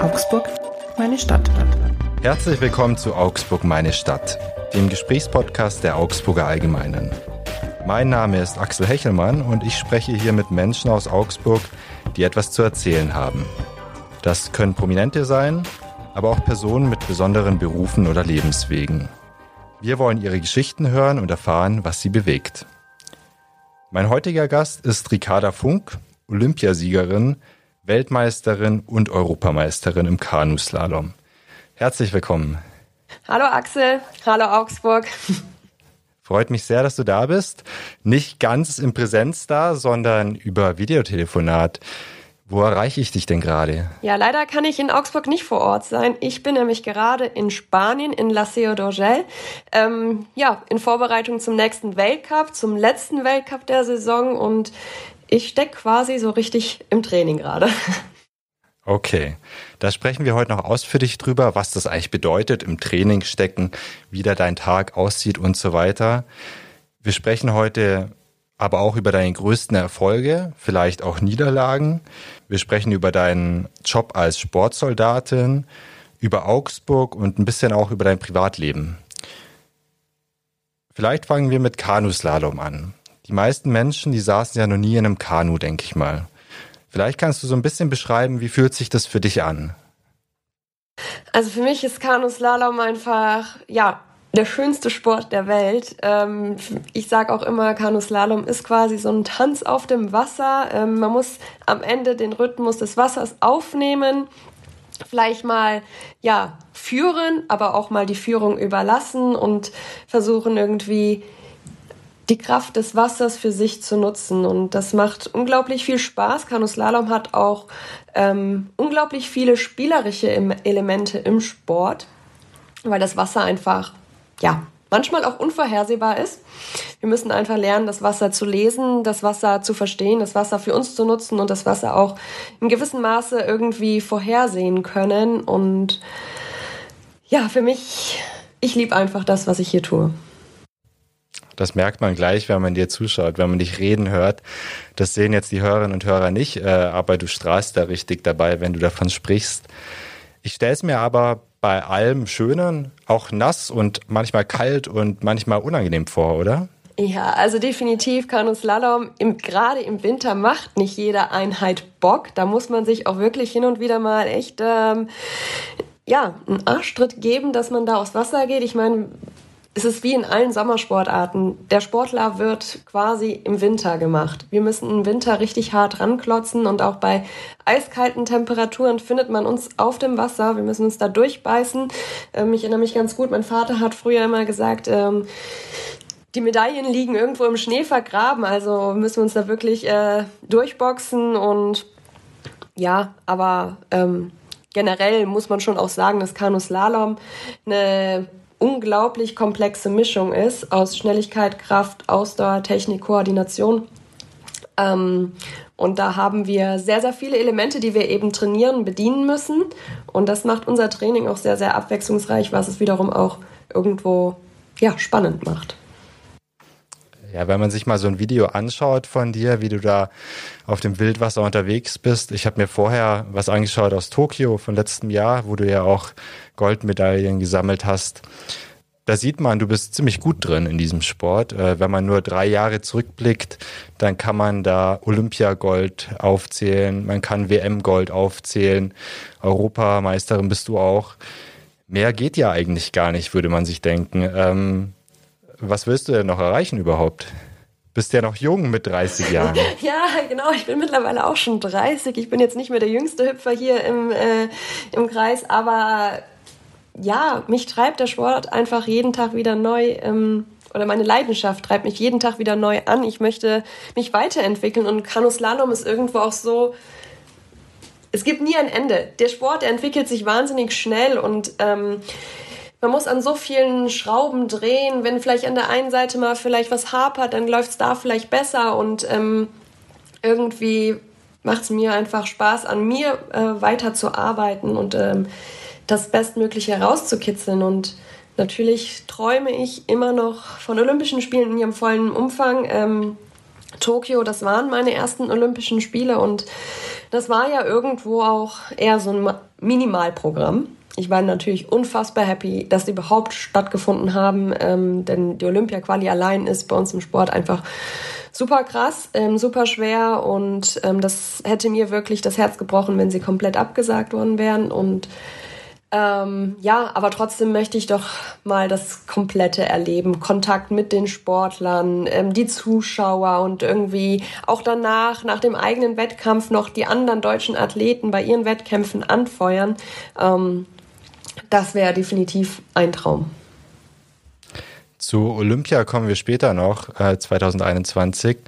Augsburg, meine Stadt. Herzlich willkommen zu Augsburg, meine Stadt, dem Gesprächspodcast der Augsburger Allgemeinen. Mein Name ist Axel Hechelmann und ich spreche hier mit Menschen aus Augsburg, die etwas zu erzählen haben. Das können Prominente sein, aber auch Personen mit besonderen Berufen oder Lebenswegen. Wir wollen ihre Geschichten hören und erfahren, was sie bewegt. Mein heutiger Gast ist Ricarda Funk, Olympiasiegerin, Weltmeisterin und Europameisterin im Kanuslalom. Herzlich willkommen. Hallo Axel, hallo Augsburg. Freut mich sehr, dass du da bist. Nicht ganz in Präsenz da, sondern über Videotelefonat. Wo erreiche ich dich denn gerade? Ja, leider kann ich in Augsburg nicht vor Ort sein. Ich bin nämlich gerade in Spanien, in La Seu d'Urgell. Ähm, ja, in Vorbereitung zum nächsten Weltcup, zum letzten Weltcup der Saison und ich stecke quasi so richtig im Training gerade. Okay, da sprechen wir heute noch ausführlich drüber, was das eigentlich bedeutet, im Training stecken, wie da dein Tag aussieht und so weiter. Wir sprechen heute aber auch über deine größten Erfolge, vielleicht auch Niederlagen. Wir sprechen über deinen Job als Sportsoldatin, über Augsburg und ein bisschen auch über dein Privatleben. Vielleicht fangen wir mit Kanuslalom an. Die meisten Menschen, die saßen ja noch nie in einem Kanu, denke ich mal. Vielleicht kannst du so ein bisschen beschreiben, wie fühlt sich das für dich an? Also für mich ist Kanuslalom einfach, ja, der schönste Sport der Welt. Ähm, ich sage auch immer, Kanuslalom ist quasi so ein Tanz auf dem Wasser. Ähm, man muss am Ende den Rhythmus des Wassers aufnehmen, vielleicht mal ja führen, aber auch mal die Führung überlassen und versuchen irgendwie die Kraft des Wassers für sich zu nutzen. Und das macht unglaublich viel Spaß. Kanuslalom hat auch ähm, unglaublich viele spielerische Elemente im Sport, weil das Wasser einfach ja, manchmal auch unvorhersehbar ist. Wir müssen einfach lernen, das Wasser zu lesen, das Wasser zu verstehen, das Wasser für uns zu nutzen und das Wasser auch in gewissem Maße irgendwie vorhersehen können. Und ja, für mich, ich liebe einfach das, was ich hier tue. Das merkt man gleich, wenn man dir zuschaut, wenn man dich reden hört. Das sehen jetzt die Hörerinnen und Hörer nicht, äh, aber du strahlst da richtig dabei, wenn du davon sprichst. Ich stelle es mir aber bei allem Schönen auch nass und manchmal kalt und manchmal unangenehm vor, oder? Ja, also definitiv Kanuslalom im, gerade im Winter macht nicht jede Einheit Bock. Da muss man sich auch wirklich hin und wieder mal echt ähm, ja einen Arschtritt geben, dass man da aufs Wasser geht. Ich meine, es ist wie in allen Sommersportarten. Der Sportler wird quasi im Winter gemacht. Wir müssen im Winter richtig hart ranklotzen und auch bei eiskalten Temperaturen findet man uns auf dem Wasser. Wir müssen uns da durchbeißen. Ähm, ich erinnere mich ganz gut, mein Vater hat früher immer gesagt, ähm, die Medaillen liegen irgendwo im Schnee vergraben, also müssen wir uns da wirklich äh, durchboxen und ja, aber ähm, generell muss man schon auch sagen, dass Kanuslalom eine unglaublich komplexe Mischung ist aus Schnelligkeit, Kraft, Ausdauer, Technik, Koordination. Ähm, und da haben wir sehr, sehr viele Elemente, die wir eben trainieren, bedienen müssen. Und das macht unser Training auch sehr, sehr abwechslungsreich, was es wiederum auch irgendwo ja, spannend macht. Ja, wenn man sich mal so ein Video anschaut von dir, wie du da auf dem Wildwasser unterwegs bist. Ich habe mir vorher was angeschaut aus Tokio von letztem Jahr, wo du ja auch Goldmedaillen gesammelt hast. Da sieht man, du bist ziemlich gut drin in diesem Sport. Äh, wenn man nur drei Jahre zurückblickt, dann kann man da Olympiagold aufzählen, man kann WM-Gold aufzählen, Europameisterin bist du auch. Mehr geht ja eigentlich gar nicht, würde man sich denken. Was willst du denn noch erreichen überhaupt? Bist ja noch jung mit 30 Jahren. ja, genau. Ich bin mittlerweile auch schon 30. Ich bin jetzt nicht mehr der jüngste Hüpfer hier im, äh, im Kreis, aber ja, mich treibt der Sport einfach jeden Tag wieder neu. Ähm, oder meine Leidenschaft treibt mich jeden Tag wieder neu an. Ich möchte mich weiterentwickeln und Kanuslalom ist irgendwo auch so, es gibt nie ein Ende. Der Sport der entwickelt sich wahnsinnig schnell und ähm, man muss an so vielen Schrauben drehen. Wenn vielleicht an der einen Seite mal vielleicht was hapert, dann läuft es da vielleicht besser und ähm, irgendwie macht es mir einfach Spaß, an mir äh, weiter und ähm, das Bestmögliche herauszukitzeln. Und natürlich träume ich immer noch von Olympischen Spielen in ihrem vollen Umfang. Ähm, Tokio, das waren meine ersten Olympischen Spiele und das war ja irgendwo auch eher so ein Minimalprogramm. Ich war natürlich unfassbar happy, dass die überhaupt stattgefunden haben, ähm, denn die Olympia-Quali allein ist bei uns im Sport einfach super krass, ähm, super schwer und ähm, das hätte mir wirklich das Herz gebrochen, wenn sie komplett abgesagt worden wären und ähm, ja, aber trotzdem möchte ich doch mal das komplette erleben. Kontakt mit den Sportlern, ähm, die Zuschauer und irgendwie auch danach, nach dem eigenen Wettkampf, noch die anderen deutschen Athleten bei ihren Wettkämpfen anfeuern. Ähm, das wäre definitiv ein Traum. Zu Olympia kommen wir später noch, äh, 2021.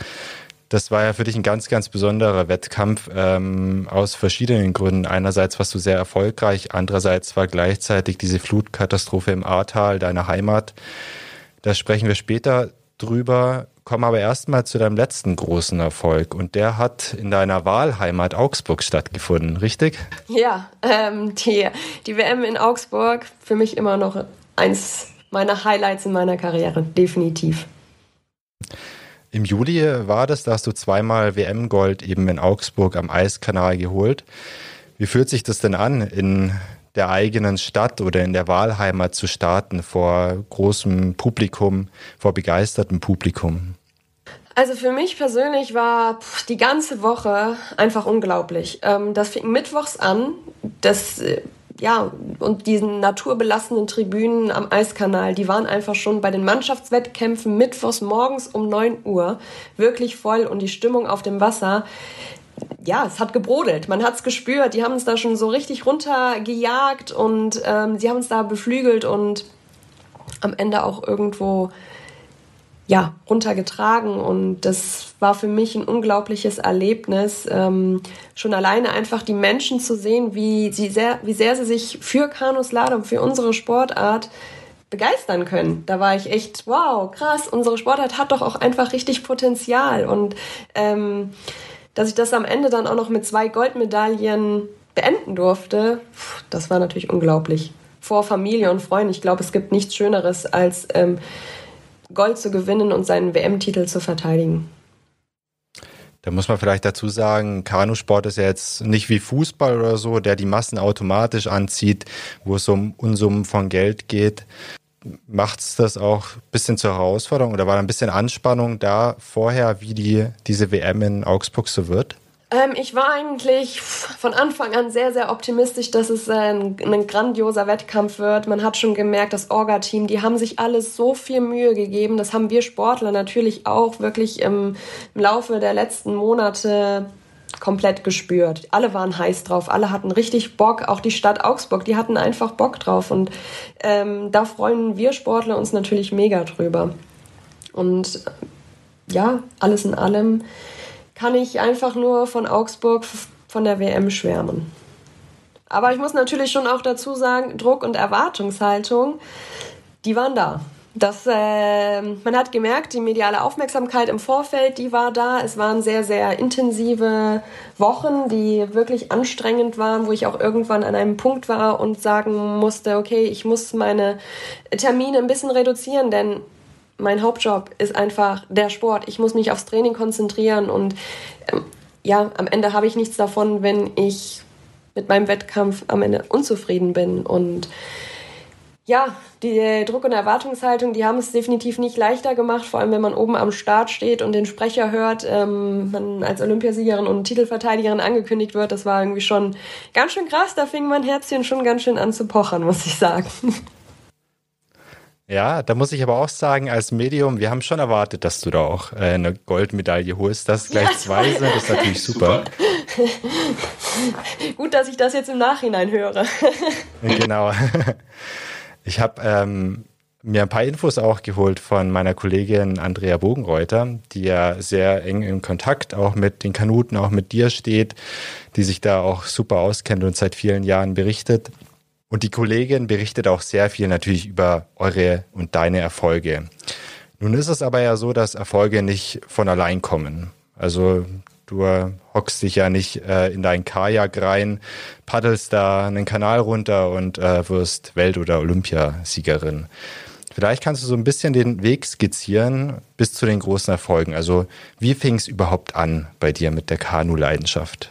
Das war ja für dich ein ganz, ganz besonderer Wettkampf ähm, aus verschiedenen Gründen. Einerseits warst du sehr erfolgreich, andererseits war gleichzeitig diese Flutkatastrophe im Ahrtal, deiner Heimat. Da sprechen wir später drüber, kommen aber erstmal zu deinem letzten großen Erfolg. Und der hat in deiner Wahlheimat Augsburg stattgefunden, richtig? Ja, ähm, die, die WM in Augsburg für mich immer noch eins meiner Highlights in meiner Karriere, definitiv. Im Juli war das, da hast du zweimal WM-Gold eben in Augsburg am Eiskanal geholt. Wie fühlt sich das denn an, in der eigenen Stadt oder in der Wahlheimat zu starten vor großem Publikum, vor begeistertem Publikum? Also für mich persönlich war die ganze Woche einfach unglaublich. Ähm, das fing mittwochs an. Das äh, ja, und diesen naturbelassenen Tribünen am Eiskanal, die waren einfach schon bei den Mannschaftswettkämpfen mittwochs morgens um 9 Uhr wirklich voll und die Stimmung auf dem Wasser, ja, es hat gebrodelt. Man hat es gespürt. Die haben uns da schon so richtig runtergejagt und ähm, sie haben uns da beflügelt und am Ende auch irgendwo ja, runtergetragen und das war für mich ein unglaubliches Erlebnis, ähm, schon alleine einfach die Menschen zu sehen, wie, sie sehr, wie sehr sie sich für Kanuslalom, für unsere Sportart begeistern können. Da war ich echt, wow, krass, unsere Sportart hat doch auch einfach richtig Potenzial und ähm, dass ich das am Ende dann auch noch mit zwei Goldmedaillen beenden durfte, das war natürlich unglaublich. Vor Familie und Freunden, ich glaube, es gibt nichts Schöneres als ähm, Gold zu gewinnen und seinen WM-Titel zu verteidigen. Da muss man vielleicht dazu sagen, Kanusport ist ja jetzt nicht wie Fußball oder so, der die Massen automatisch anzieht, wo es um Unsummen von Geld geht. Macht es das auch ein bisschen zur Herausforderung oder war da ein bisschen Anspannung da vorher, wie die, diese WM in Augsburg so wird? Ähm, ich war eigentlich von Anfang an sehr, sehr optimistisch, dass es ein, ein grandioser Wettkampf wird. Man hat schon gemerkt, das Orga-Team, die haben sich alles so viel Mühe gegeben. Das haben wir Sportler natürlich auch wirklich im, im Laufe der letzten Monate komplett gespürt. Alle waren heiß drauf, alle hatten richtig Bock, auch die Stadt Augsburg, die hatten einfach Bock drauf und ähm, da freuen wir Sportler uns natürlich mega drüber. Und ja, alles in allem kann ich einfach nur von Augsburg von der WM schwärmen. Aber ich muss natürlich schon auch dazu sagen, Druck und Erwartungshaltung, die waren da. Das, äh, man hat gemerkt, die mediale Aufmerksamkeit im Vorfeld, die war da. Es waren sehr, sehr intensive Wochen, die wirklich anstrengend waren, wo ich auch irgendwann an einem Punkt war und sagen musste, okay, ich muss meine Termine ein bisschen reduzieren, denn mein Hauptjob ist einfach der Sport. Ich muss mich aufs Training konzentrieren und ähm, ja, am Ende habe ich nichts davon, wenn ich mit meinem Wettkampf am Ende unzufrieden bin. Und ja, die Druck- und Erwartungshaltung, die haben es definitiv nicht leichter gemacht, vor allem wenn man oben am Start steht und den Sprecher hört, ähm, man als Olympiasiegerin und Titelverteidigerin angekündigt wird. Das war irgendwie schon ganz schön krass. Da fing mein Herzchen schon ganz schön an zu pochern, muss ich sagen. Ja, da muss ich aber auch sagen, als Medium, wir haben schon erwartet, dass du da auch äh, eine Goldmedaille holst. Das gleich ja, zwei sind, das ist natürlich super. Gut, dass ich das jetzt im Nachhinein höre. genau. Ich habe ähm, mir ein paar Infos auch geholt von meiner Kollegin Andrea Bogenreuter, die ja sehr eng in Kontakt auch mit den Kanuten, auch mit dir steht, die sich da auch super auskennt und seit vielen Jahren berichtet. Und die Kollegin berichtet auch sehr viel natürlich über eure und deine Erfolge. Nun ist es aber ja so, dass Erfolge nicht von allein kommen. Also du hockst dich ja nicht äh, in dein Kajak rein, paddelst da einen Kanal runter und äh, wirst Welt- oder Olympiasiegerin. Vielleicht kannst du so ein bisschen den Weg skizzieren bis zu den großen Erfolgen. Also wie fing es überhaupt an bei dir mit der Kanu-Leidenschaft?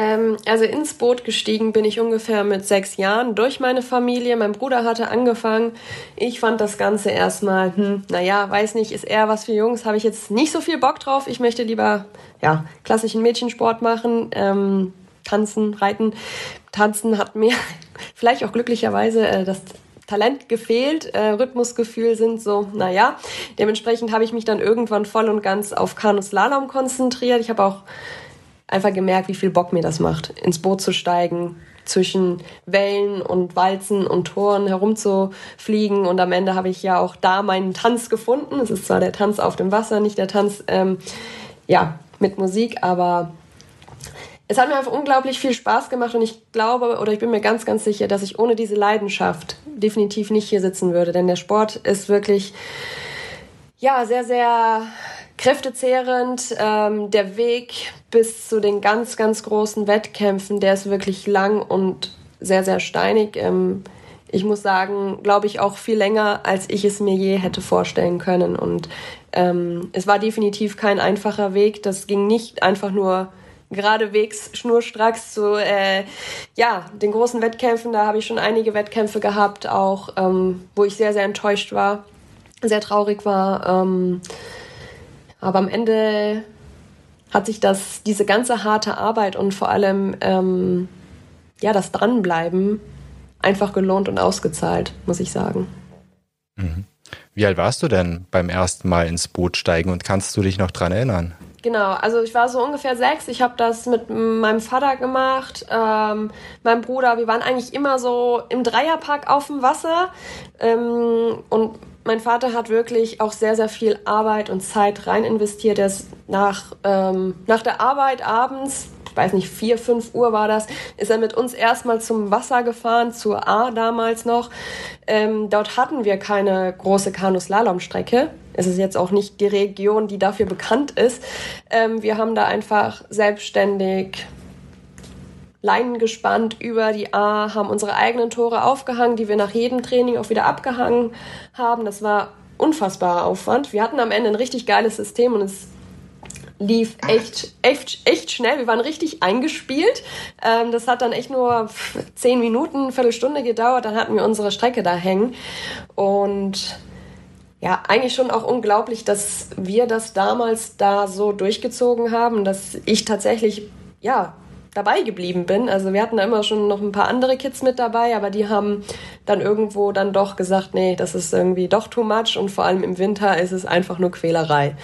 Ähm, also ins Boot gestiegen bin ich ungefähr mit sechs Jahren durch meine Familie. Mein Bruder hatte angefangen. Ich fand das Ganze erstmal, hm, naja, weiß nicht, ist eher was für Jungs, habe ich jetzt nicht so viel Bock drauf. Ich möchte lieber, ja, klassischen Mädchensport machen, ähm, tanzen, reiten. Tanzen hat mir vielleicht auch glücklicherweise äh, das Talent gefehlt, äh, Rhythmusgefühl sind so, naja. Dementsprechend habe ich mich dann irgendwann voll und ganz auf Kanuslalom konzentriert. Ich habe auch einfach gemerkt, wie viel Bock mir das macht, ins Boot zu steigen, zwischen Wellen und Walzen und Toren herumzufliegen. Und am Ende habe ich ja auch da meinen Tanz gefunden. Es ist zwar der Tanz auf dem Wasser, nicht der Tanz ähm, ja, mit Musik, aber es hat mir einfach unglaublich viel Spaß gemacht und ich glaube oder ich bin mir ganz, ganz sicher, dass ich ohne diese Leidenschaft definitiv nicht hier sitzen würde. Denn der Sport ist wirklich, ja, sehr, sehr kräftezehrend. Ähm, der Weg bis zu den ganz, ganz großen Wettkämpfen, der ist wirklich lang und sehr, sehr steinig. Ähm, ich muss sagen, glaube ich, auch viel länger, als ich es mir je hätte vorstellen können. Und ähm, es war definitiv kein einfacher Weg. Das ging nicht einfach nur geradewegs schnurstracks zu äh, ja den großen Wettkämpfen. Da habe ich schon einige Wettkämpfe gehabt, auch ähm, wo ich sehr sehr enttäuscht war, sehr traurig war. Ähm, aber am Ende hat sich das diese ganze harte Arbeit und vor allem ähm, ja das dranbleiben einfach gelohnt und ausgezahlt, muss ich sagen. Mhm. Wie alt warst du denn beim ersten Mal ins Boot steigen und kannst du dich noch dran erinnern? Genau, also ich war so ungefähr sechs. Ich habe das mit meinem Vater gemacht, ähm, meinem Bruder. Wir waren eigentlich immer so im Dreierpack auf dem Wasser. Ähm, und mein Vater hat wirklich auch sehr, sehr viel Arbeit und Zeit rein investiert. Er ist nach, ähm, nach der Arbeit abends ich weiß nicht, vier, fünf Uhr war das, ist er mit uns erstmal zum Wasser gefahren, zur A damals noch. Ähm, dort hatten wir keine große Kanuslalomstrecke. Es ist jetzt auch nicht die Region, die dafür bekannt ist. Ähm, wir haben da einfach selbstständig Leinen gespannt über die A, haben unsere eigenen Tore aufgehangen, die wir nach jedem Training auch wieder abgehangen haben. Das war unfassbarer Aufwand. Wir hatten am Ende ein richtig geiles System und es lief echt, echt, echt schnell. Wir waren richtig eingespielt. Ähm, das hat dann echt nur zehn Minuten, Viertelstunde gedauert. Dann hatten wir unsere Strecke da hängen. Und ja, eigentlich schon auch unglaublich, dass wir das damals da so durchgezogen haben, dass ich tatsächlich, ja, dabei geblieben bin. Also wir hatten da immer schon noch ein paar andere Kids mit dabei, aber die haben dann irgendwo dann doch gesagt, nee, das ist irgendwie doch too much und vor allem im Winter ist es einfach nur Quälerei.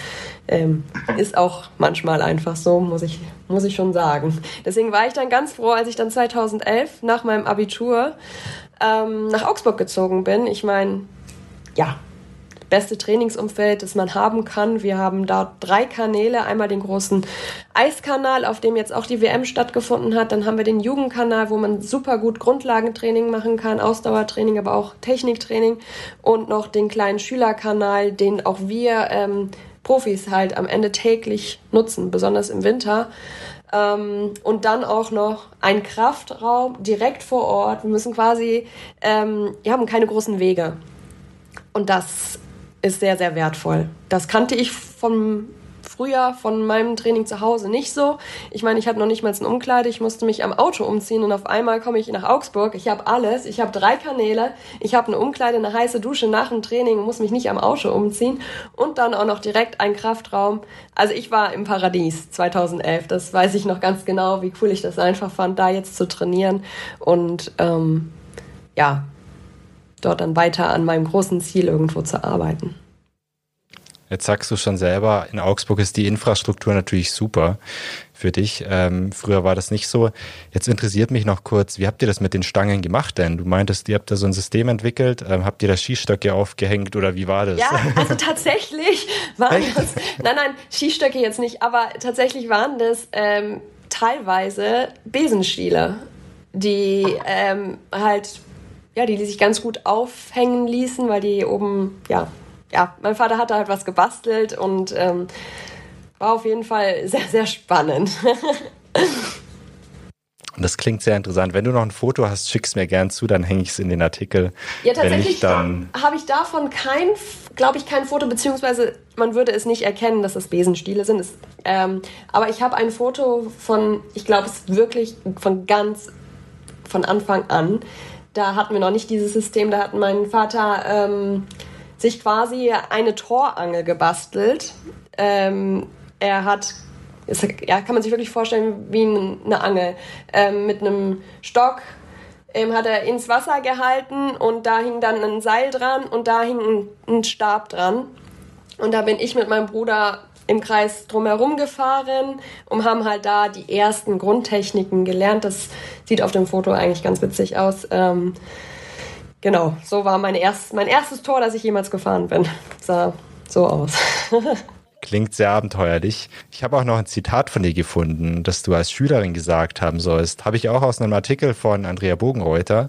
Ähm, ist auch manchmal einfach so, muss ich, muss ich schon sagen. Deswegen war ich dann ganz froh, als ich dann 2011 nach meinem Abitur ähm, nach Augsburg gezogen bin. Ich meine, ja, beste Trainingsumfeld, das man haben kann. Wir haben da drei Kanäle. Einmal den großen Eiskanal, auf dem jetzt auch die WM stattgefunden hat. Dann haben wir den Jugendkanal, wo man super gut Grundlagentraining machen kann, Ausdauertraining, aber auch Techniktraining. Und noch den kleinen Schülerkanal, den auch wir ähm, Profis halt am Ende täglich nutzen, besonders im Winter. Ähm, und dann auch noch ein Kraftraum direkt vor Ort. Wir müssen quasi, ähm, wir haben keine großen Wege. Und das ist sehr, sehr wertvoll. Das kannte ich vom Frühjahr von meinem Training zu Hause nicht so. Ich meine, ich hatte noch nicht mal ein Umkleide, ich musste mich am Auto umziehen und auf einmal komme ich nach Augsburg. Ich habe alles, ich habe drei Kanäle, ich habe eine Umkleide, eine heiße Dusche nach dem Training und muss mich nicht am Auto umziehen und dann auch noch direkt ein Kraftraum. Also ich war im Paradies 2011, das weiß ich noch ganz genau, wie cool ich das einfach fand, da jetzt zu trainieren und ähm, ja, dort dann weiter an meinem großen Ziel irgendwo zu arbeiten. Jetzt sagst du schon selber, in Augsburg ist die Infrastruktur natürlich super für dich. Ähm, früher war das nicht so. Jetzt interessiert mich noch kurz, wie habt ihr das mit den Stangen gemacht denn? Du meintest, ihr habt da so ein System entwickelt. Ähm, habt ihr da Skistöcke aufgehängt oder wie war das? Ja, also tatsächlich waren das, nein, nein, Skistöcke jetzt nicht, aber tatsächlich waren das ähm, teilweise Besenstiele, die ähm, halt ja, die sich ganz gut aufhängen ließen, weil die oben, ja, ja, mein Vater hatte halt was gebastelt und ähm, war auf jeden Fall sehr, sehr spannend. Und Das klingt sehr interessant. Wenn du noch ein Foto hast, schick's mir gern zu, dann hänge ich es in den Artikel. Ja, tatsächlich habe ich davon kein, glaube ich, kein Foto, beziehungsweise man würde es nicht erkennen, dass das Besenstiele sind. Es, ähm, aber ich habe ein Foto von, ich glaube, es ist wirklich von ganz von Anfang an. Da hatten wir noch nicht dieses System, da hat mein Vater ähm, sich quasi eine Torangel gebastelt. Ähm, er hat ist, ja, kann man sich wirklich vorstellen wie eine Angel. Ähm, mit einem Stock ähm, hat er ins Wasser gehalten und da hing dann ein Seil dran und da hing ein, ein Stab dran. Und da bin ich mit meinem Bruder im Kreis drumherum gefahren und haben halt da die ersten Grundtechniken gelernt. Das sieht auf dem Foto eigentlich ganz witzig aus. Ähm, genau, so war mein, erst, mein erstes Tor, das ich jemals gefahren bin. Sah so aus. Klingt sehr abenteuerlich. Ich habe auch noch ein Zitat von dir gefunden, das du als Schülerin gesagt haben sollst. Habe ich auch aus einem Artikel von Andrea Bogenreuter.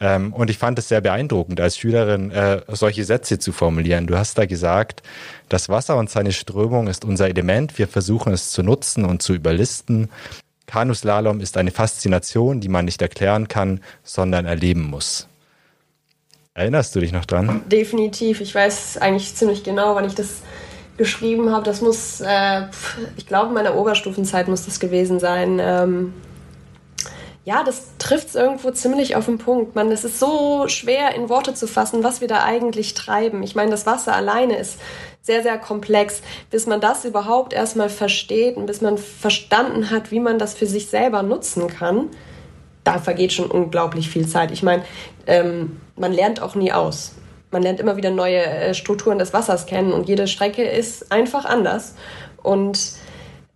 Ähm, und ich fand es sehr beeindruckend, als Schülerin äh, solche Sätze zu formulieren. Du hast da gesagt, das Wasser und seine Strömung ist unser Element. Wir versuchen es zu nutzen und zu überlisten. Kanuslalom ist eine Faszination, die man nicht erklären kann, sondern erleben muss. Erinnerst du dich noch dran? Definitiv. Ich weiß eigentlich ziemlich genau, wann ich das geschrieben habe, das muss, äh, ich glaube, in meiner Oberstufenzeit muss das gewesen sein. Ähm, ja, das trifft es irgendwo ziemlich auf den Punkt. Man, es ist so schwer in Worte zu fassen, was wir da eigentlich treiben. Ich meine, das Wasser alleine ist sehr, sehr komplex. Bis man das überhaupt erstmal versteht und bis man verstanden hat, wie man das für sich selber nutzen kann, da vergeht schon unglaublich viel Zeit. Ich meine, ähm, man lernt auch nie aus man lernt immer wieder neue äh, Strukturen des Wassers kennen und jede Strecke ist einfach anders. Und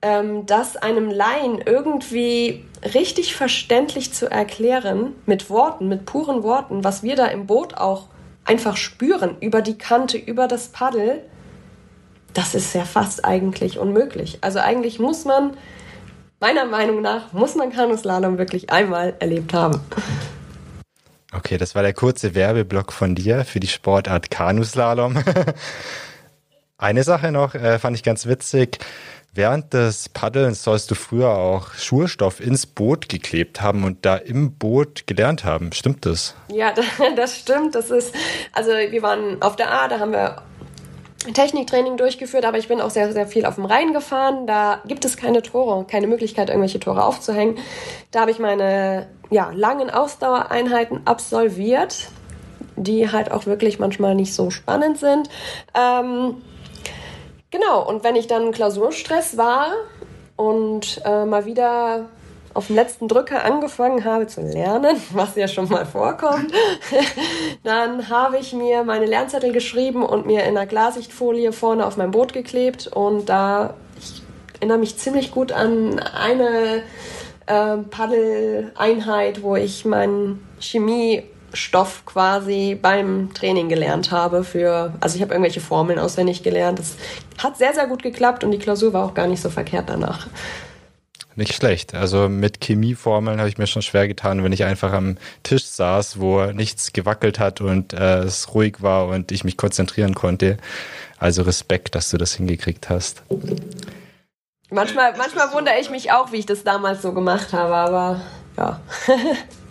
ähm, das einem Laien irgendwie richtig verständlich zu erklären, mit Worten, mit puren Worten, was wir da im Boot auch einfach spüren, über die Kante, über das Paddel, das ist ja fast eigentlich unmöglich. Also eigentlich muss man, meiner Meinung nach, muss man Kanuslalom wirklich einmal erlebt haben. Okay, das war der kurze Werbeblock von dir für die Sportart Kanuslalom. Eine Sache noch, äh, fand ich ganz witzig. Während des Paddelns sollst du früher auch Schulstoff ins Boot geklebt haben und da im Boot gelernt haben. Stimmt das? Ja, das stimmt. Das ist, also wir waren auf der A, da haben wir Techniktraining durchgeführt, aber ich bin auch sehr, sehr viel auf dem Rhein gefahren. Da gibt es keine Tore, keine Möglichkeit, irgendwelche Tore aufzuhängen. Da habe ich meine ja, langen Ausdauereinheiten absolviert, die halt auch wirklich manchmal nicht so spannend sind. Ähm, genau, und wenn ich dann Klausurstress war und äh, mal wieder auf dem letzten Drücker angefangen habe zu lernen, was ja schon mal vorkommt, dann habe ich mir meine Lernzettel geschrieben und mir in einer Glasichtfolie vorne auf mein Boot geklebt und da ich erinnere mich ziemlich gut an eine äh, Paddeleinheit, wo ich meinen Chemiestoff quasi beim Training gelernt habe für, also ich habe irgendwelche Formeln auswendig gelernt. Das hat sehr, sehr gut geklappt und die Klausur war auch gar nicht so verkehrt danach. Nicht schlecht. Also mit Chemieformeln habe ich mir schon schwer getan, wenn ich einfach am Tisch saß, wo nichts gewackelt hat und äh, es ruhig war und ich mich konzentrieren konnte. Also Respekt, dass du das hingekriegt hast. Manchmal, manchmal wundere ich mich auch, wie ich das damals so gemacht habe, aber ja.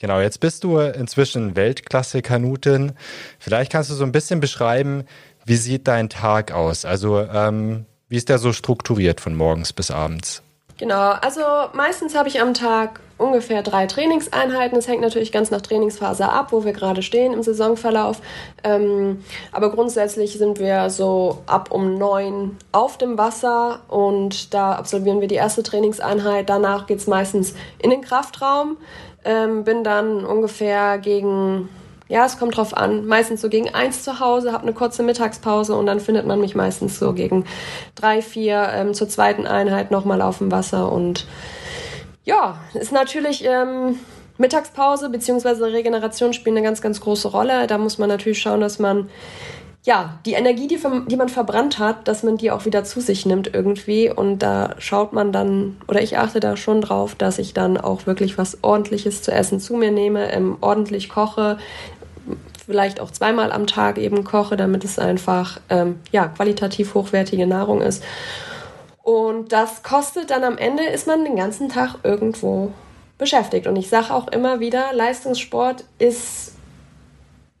genau, jetzt bist du inzwischen Weltklasse-Kanutin. Vielleicht kannst du so ein bisschen beschreiben, wie sieht dein Tag aus? Also, ähm, wie ist der so strukturiert von morgens bis abends? Genau, also meistens habe ich am Tag ungefähr drei Trainingseinheiten. Es hängt natürlich ganz nach Trainingsphase ab, wo wir gerade stehen im Saisonverlauf. Ähm, aber grundsätzlich sind wir so ab um neun auf dem Wasser und da absolvieren wir die erste Trainingseinheit. Danach geht es meistens in den Kraftraum. Ähm, bin dann ungefähr gegen ja, es kommt drauf an. Meistens so gegen eins zu Hause, habe eine kurze Mittagspause und dann findet man mich meistens so gegen drei, vier ähm, zur zweiten Einheit nochmal auf dem Wasser. Und ja, ist natürlich ähm, Mittagspause bzw. Regeneration spielen eine ganz, ganz große Rolle. Da muss man natürlich schauen, dass man ja, die Energie, die, die man verbrannt hat, dass man die auch wieder zu sich nimmt irgendwie. Und da schaut man dann, oder ich achte da schon drauf, dass ich dann auch wirklich was Ordentliches zu essen zu mir nehme, ähm, ordentlich koche, vielleicht auch zweimal am Tag eben koche, damit es einfach ähm, ja, qualitativ hochwertige Nahrung ist. Und das kostet dann am Ende, ist man den ganzen Tag irgendwo beschäftigt. Und ich sage auch immer wieder, Leistungssport ist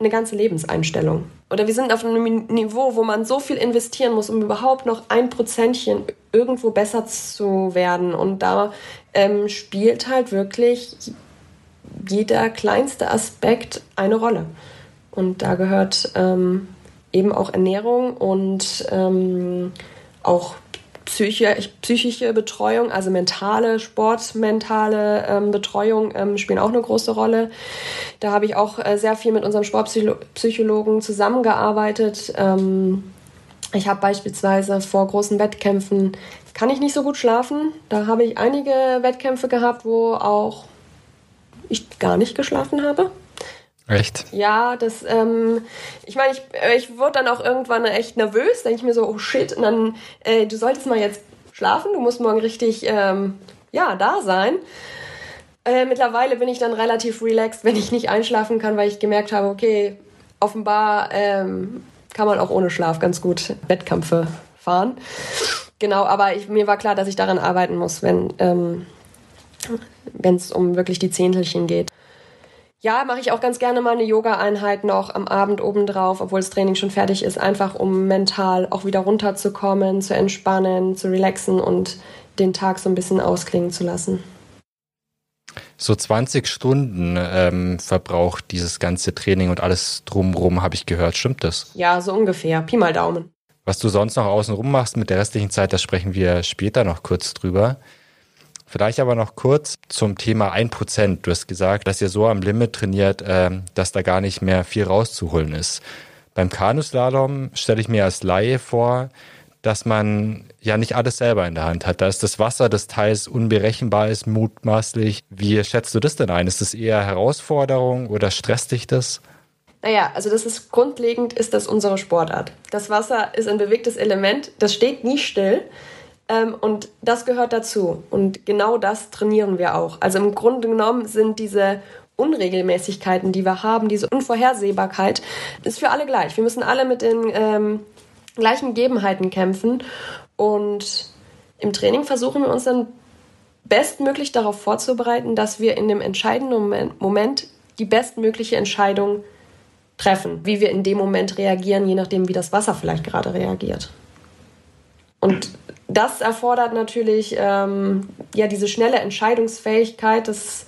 eine ganze Lebenseinstellung. Oder wir sind auf einem Niveau, wo man so viel investieren muss, um überhaupt noch ein Prozentchen irgendwo besser zu werden. Und da ähm, spielt halt wirklich jeder kleinste Aspekt eine Rolle. Und da gehört ähm, eben auch Ernährung und ähm, auch Psyche, psychische Betreuung, also mentale, sportmentale ähm, Betreuung ähm, spielen auch eine große Rolle. Da habe ich auch äh, sehr viel mit unserem Sportpsychologen zusammengearbeitet. Ähm, ich habe beispielsweise vor großen Wettkämpfen kann ich nicht so gut schlafen. Da habe ich einige Wettkämpfe gehabt, wo auch ich gar nicht geschlafen habe. Echt? Ja, das, ähm, ich meine, ich, äh, ich wurde dann auch irgendwann echt nervös, denke ich mir so, oh shit, und dann, äh, du solltest mal jetzt schlafen, du musst morgen richtig, ähm, ja, da sein. Äh, mittlerweile bin ich dann relativ relaxed, wenn ich nicht einschlafen kann, weil ich gemerkt habe, okay, offenbar ähm, kann man auch ohne Schlaf ganz gut Wettkämpfe fahren. Genau, aber ich, mir war klar, dass ich daran arbeiten muss, wenn ähm, es um wirklich die Zehntelchen geht. Ja, mache ich auch ganz gerne mal eine Yoga-Einheit noch am Abend obendrauf, obwohl das Training schon fertig ist, einfach um mental auch wieder runterzukommen, zu entspannen, zu relaxen und den Tag so ein bisschen ausklingen zu lassen. So 20 Stunden ähm, verbraucht dieses ganze Training und alles drumrum, habe ich gehört. Stimmt das? Ja, so ungefähr. Pi mal Daumen. Was du sonst noch außenrum machst mit der restlichen Zeit, da sprechen wir später noch kurz drüber. Vielleicht aber noch kurz zum Thema 1%. Du hast gesagt, dass ihr so am Limit trainiert, ähm, dass da gar nicht mehr viel rauszuholen ist. Beim Kanuslalom stelle ich mir als Laie vor, dass man ja nicht alles selber in der Hand hat. Da ist das Wasser des Teils unberechenbar ist, mutmaßlich. Wie schätzt du das denn ein? Ist das eher Herausforderung oder stresst dich das? Naja, also das ist grundlegend, ist das unsere Sportart. Das Wasser ist ein bewegtes Element, das steht nie still. Ähm, und das gehört dazu. Und genau das trainieren wir auch. Also im Grunde genommen sind diese Unregelmäßigkeiten, die wir haben, diese Unvorhersehbarkeit, ist für alle gleich. Wir müssen alle mit den ähm, gleichen Gegebenheiten kämpfen. Und im Training versuchen wir uns dann bestmöglich darauf vorzubereiten, dass wir in dem entscheidenden Moment die bestmögliche Entscheidung treffen, wie wir in dem Moment reagieren, je nachdem, wie das Wasser vielleicht gerade reagiert. Und das erfordert natürlich ähm, ja diese schnelle Entscheidungsfähigkeit. Das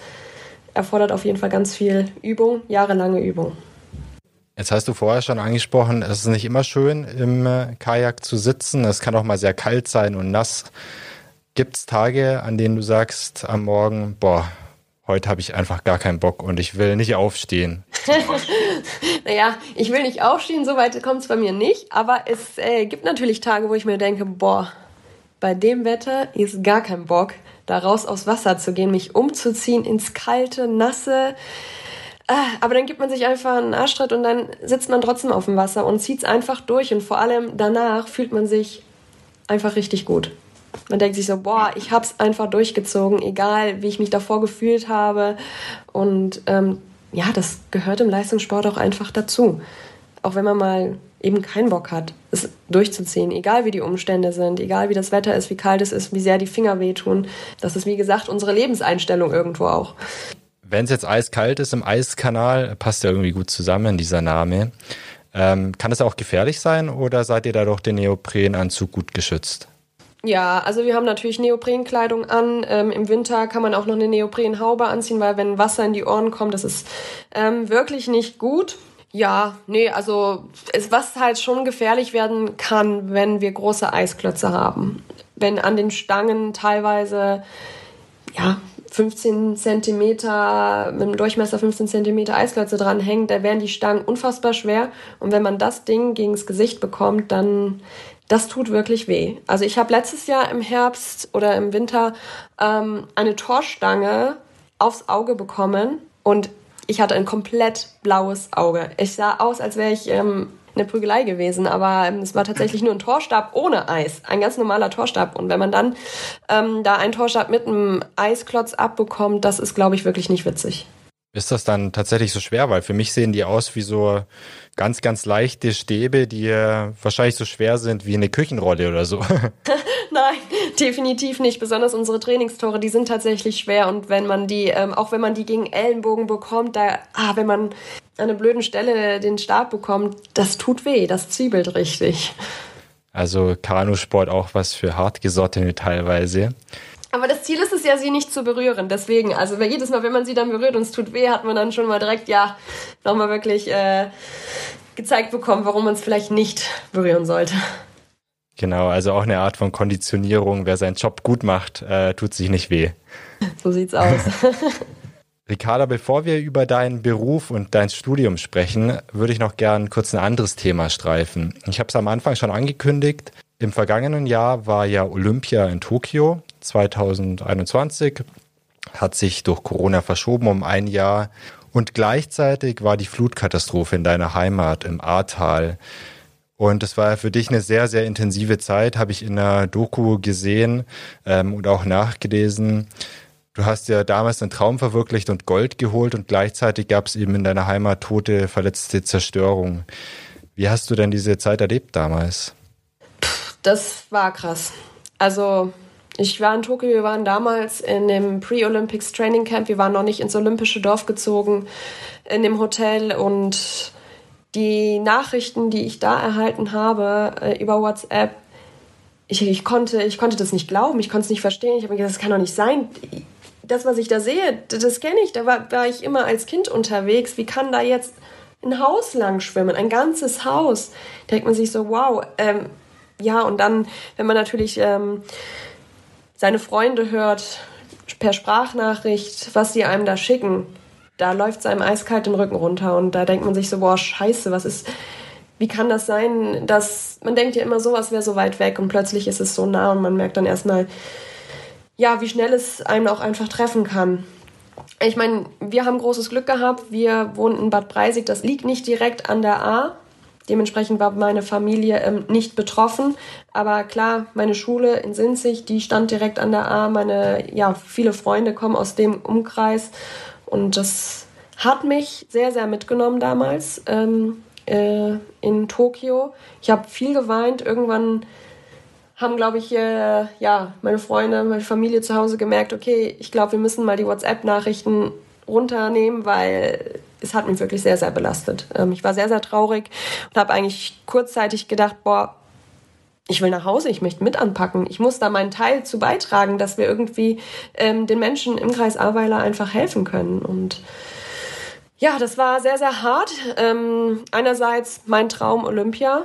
erfordert auf jeden Fall ganz viel Übung, jahrelange Übung. Jetzt hast du vorher schon angesprochen, es ist nicht immer schön im äh, Kajak zu sitzen. Es kann auch mal sehr kalt sein und nass. Gibt es Tage, an denen du sagst am Morgen, boah, heute habe ich einfach gar keinen Bock und ich will nicht aufstehen. naja, ich will nicht aufstehen, so weit kommt es bei mir nicht, aber es äh, gibt natürlich Tage, wo ich mir denke, boah, bei dem Wetter ist gar kein Bock, da raus aufs Wasser zu gehen, mich umzuziehen ins kalte, nasse. Ah, aber dann gibt man sich einfach einen Arschtritt und dann sitzt man trotzdem auf dem Wasser und zieht es einfach durch. Und vor allem danach fühlt man sich einfach richtig gut. Man denkt sich so, boah, ich hab's einfach durchgezogen, egal wie ich mich davor gefühlt habe. Und ähm, ja, das gehört im Leistungssport auch einfach dazu. Auch wenn man mal eben keinen Bock hat, es durchzuziehen, egal wie die Umstände sind, egal wie das Wetter ist, wie kalt es ist, wie sehr die Finger wehtun. Das ist, wie gesagt, unsere Lebenseinstellung irgendwo auch. Wenn es jetzt eiskalt ist im Eiskanal, passt ja irgendwie gut zusammen, dieser Name. Ähm, kann es auch gefährlich sein oder seid ihr da durch den Neoprenanzug gut geschützt? Ja, also wir haben natürlich Neoprenkleidung an. Ähm, Im Winter kann man auch noch eine Neoprenhaube anziehen, weil wenn Wasser in die Ohren kommt, das ist ähm, wirklich nicht gut. Ja, nee, also es, was halt schon gefährlich werden kann, wenn wir große Eisklötze haben. Wenn an den Stangen teilweise ja, 15 Zentimeter, mit einem Durchmesser 15 Zentimeter Eisklötze dranhängen, da wären die Stangen unfassbar schwer. Und wenn man das Ding gegens Gesicht bekommt, dann das tut wirklich weh. Also ich habe letztes Jahr im Herbst oder im Winter ähm, eine Torstange aufs Auge bekommen und ich hatte ein komplett blaues Auge. Ich sah aus, als wäre ich ähm, eine Prügelei gewesen, aber ähm, es war tatsächlich nur ein Torstab ohne Eis, ein ganz normaler Torstab. Und wenn man dann ähm, da einen Torstab mit einem Eisklotz abbekommt, das ist, glaube ich, wirklich nicht witzig. Ist das dann tatsächlich so schwer? Weil für mich sehen die aus wie so ganz, ganz leichte Stäbe, die wahrscheinlich so schwer sind wie eine Küchenrolle oder so. Nein, definitiv nicht. Besonders unsere Trainingstore, die sind tatsächlich schwer. Und wenn man die, ähm, auch wenn man die gegen Ellenbogen bekommt, da, ah, wenn man an einer blöden Stelle den Stab bekommt, das tut weh, das zwiebelt richtig. Also Kanusport auch was für hartgesottene teilweise. Aber das Ziel ist es ja, sie nicht zu berühren. Deswegen, also jedes Mal, wenn man sie dann berührt und es tut weh, hat man dann schon mal direkt, ja, nochmal wirklich äh, gezeigt bekommen, warum man es vielleicht nicht berühren sollte. Genau, also auch eine Art von Konditionierung. Wer seinen Job gut macht, äh, tut sich nicht weh. So sieht's aus. Ricarda, bevor wir über deinen Beruf und dein Studium sprechen, würde ich noch gern kurz ein anderes Thema streifen. Ich habe es am Anfang schon angekündigt. Im vergangenen Jahr war ja Olympia in Tokio 2021, hat sich durch Corona verschoben um ein Jahr und gleichzeitig war die Flutkatastrophe in deiner Heimat im Ahrtal. Und es war für dich eine sehr, sehr intensive Zeit, habe ich in der Doku gesehen ähm, und auch nachgelesen. Du hast ja damals einen Traum verwirklicht und Gold geholt und gleichzeitig gab es eben in deiner Heimat tote, verletzte Zerstörung. Wie hast du denn diese Zeit erlebt damals? Das war krass. Also ich war in Tokio, wir waren damals in dem Pre-Olympics Training Camp, wir waren noch nicht ins olympische Dorf gezogen, in dem Hotel und die Nachrichten, die ich da erhalten habe äh, über WhatsApp, ich, ich, konnte, ich konnte das nicht glauben, ich konnte es nicht verstehen. Ich habe mir gedacht, das kann doch nicht sein. Das, was ich da sehe, das kenne ich. Da war, war ich immer als Kind unterwegs. Wie kann da jetzt ein Haus lang schwimmen, ein ganzes Haus? Da denkt man sich so, wow, ähm, ja, und dann, wenn man natürlich ähm, seine Freunde hört, per Sprachnachricht, was sie einem da schicken, da läuft es einem eiskalt den Rücken runter und da denkt man sich so, boah, scheiße, was ist, wie kann das sein, dass, man denkt ja immer, sowas wäre so weit weg und plötzlich ist es so nah und man merkt dann erstmal, ja, wie schnell es einem auch einfach treffen kann. Ich meine, wir haben großes Glück gehabt. Wir wohnen in Bad Breisig. Das liegt nicht direkt an der A. Dementsprechend war meine Familie ähm, nicht betroffen. Aber klar, meine Schule in Sinzig, die stand direkt an der A. Meine, ja, viele Freunde kommen aus dem Umkreis. Und das hat mich sehr, sehr mitgenommen damals ähm, äh, in Tokio. Ich habe viel geweint. Irgendwann haben, glaube ich, äh, ja, meine Freunde, meine Familie zu Hause gemerkt, okay, ich glaube, wir müssen mal die WhatsApp-Nachrichten runternehmen, weil es hat mich wirklich sehr, sehr belastet. Ähm, ich war sehr, sehr traurig und habe eigentlich kurzzeitig gedacht, boah, ich will nach Hause, ich möchte mit anpacken. Ich muss da meinen Teil zu beitragen, dass wir irgendwie ähm, den Menschen im Kreis Ahrweiler einfach helfen können. Und ja, das war sehr, sehr hart. Ähm, einerseits mein Traum Olympia,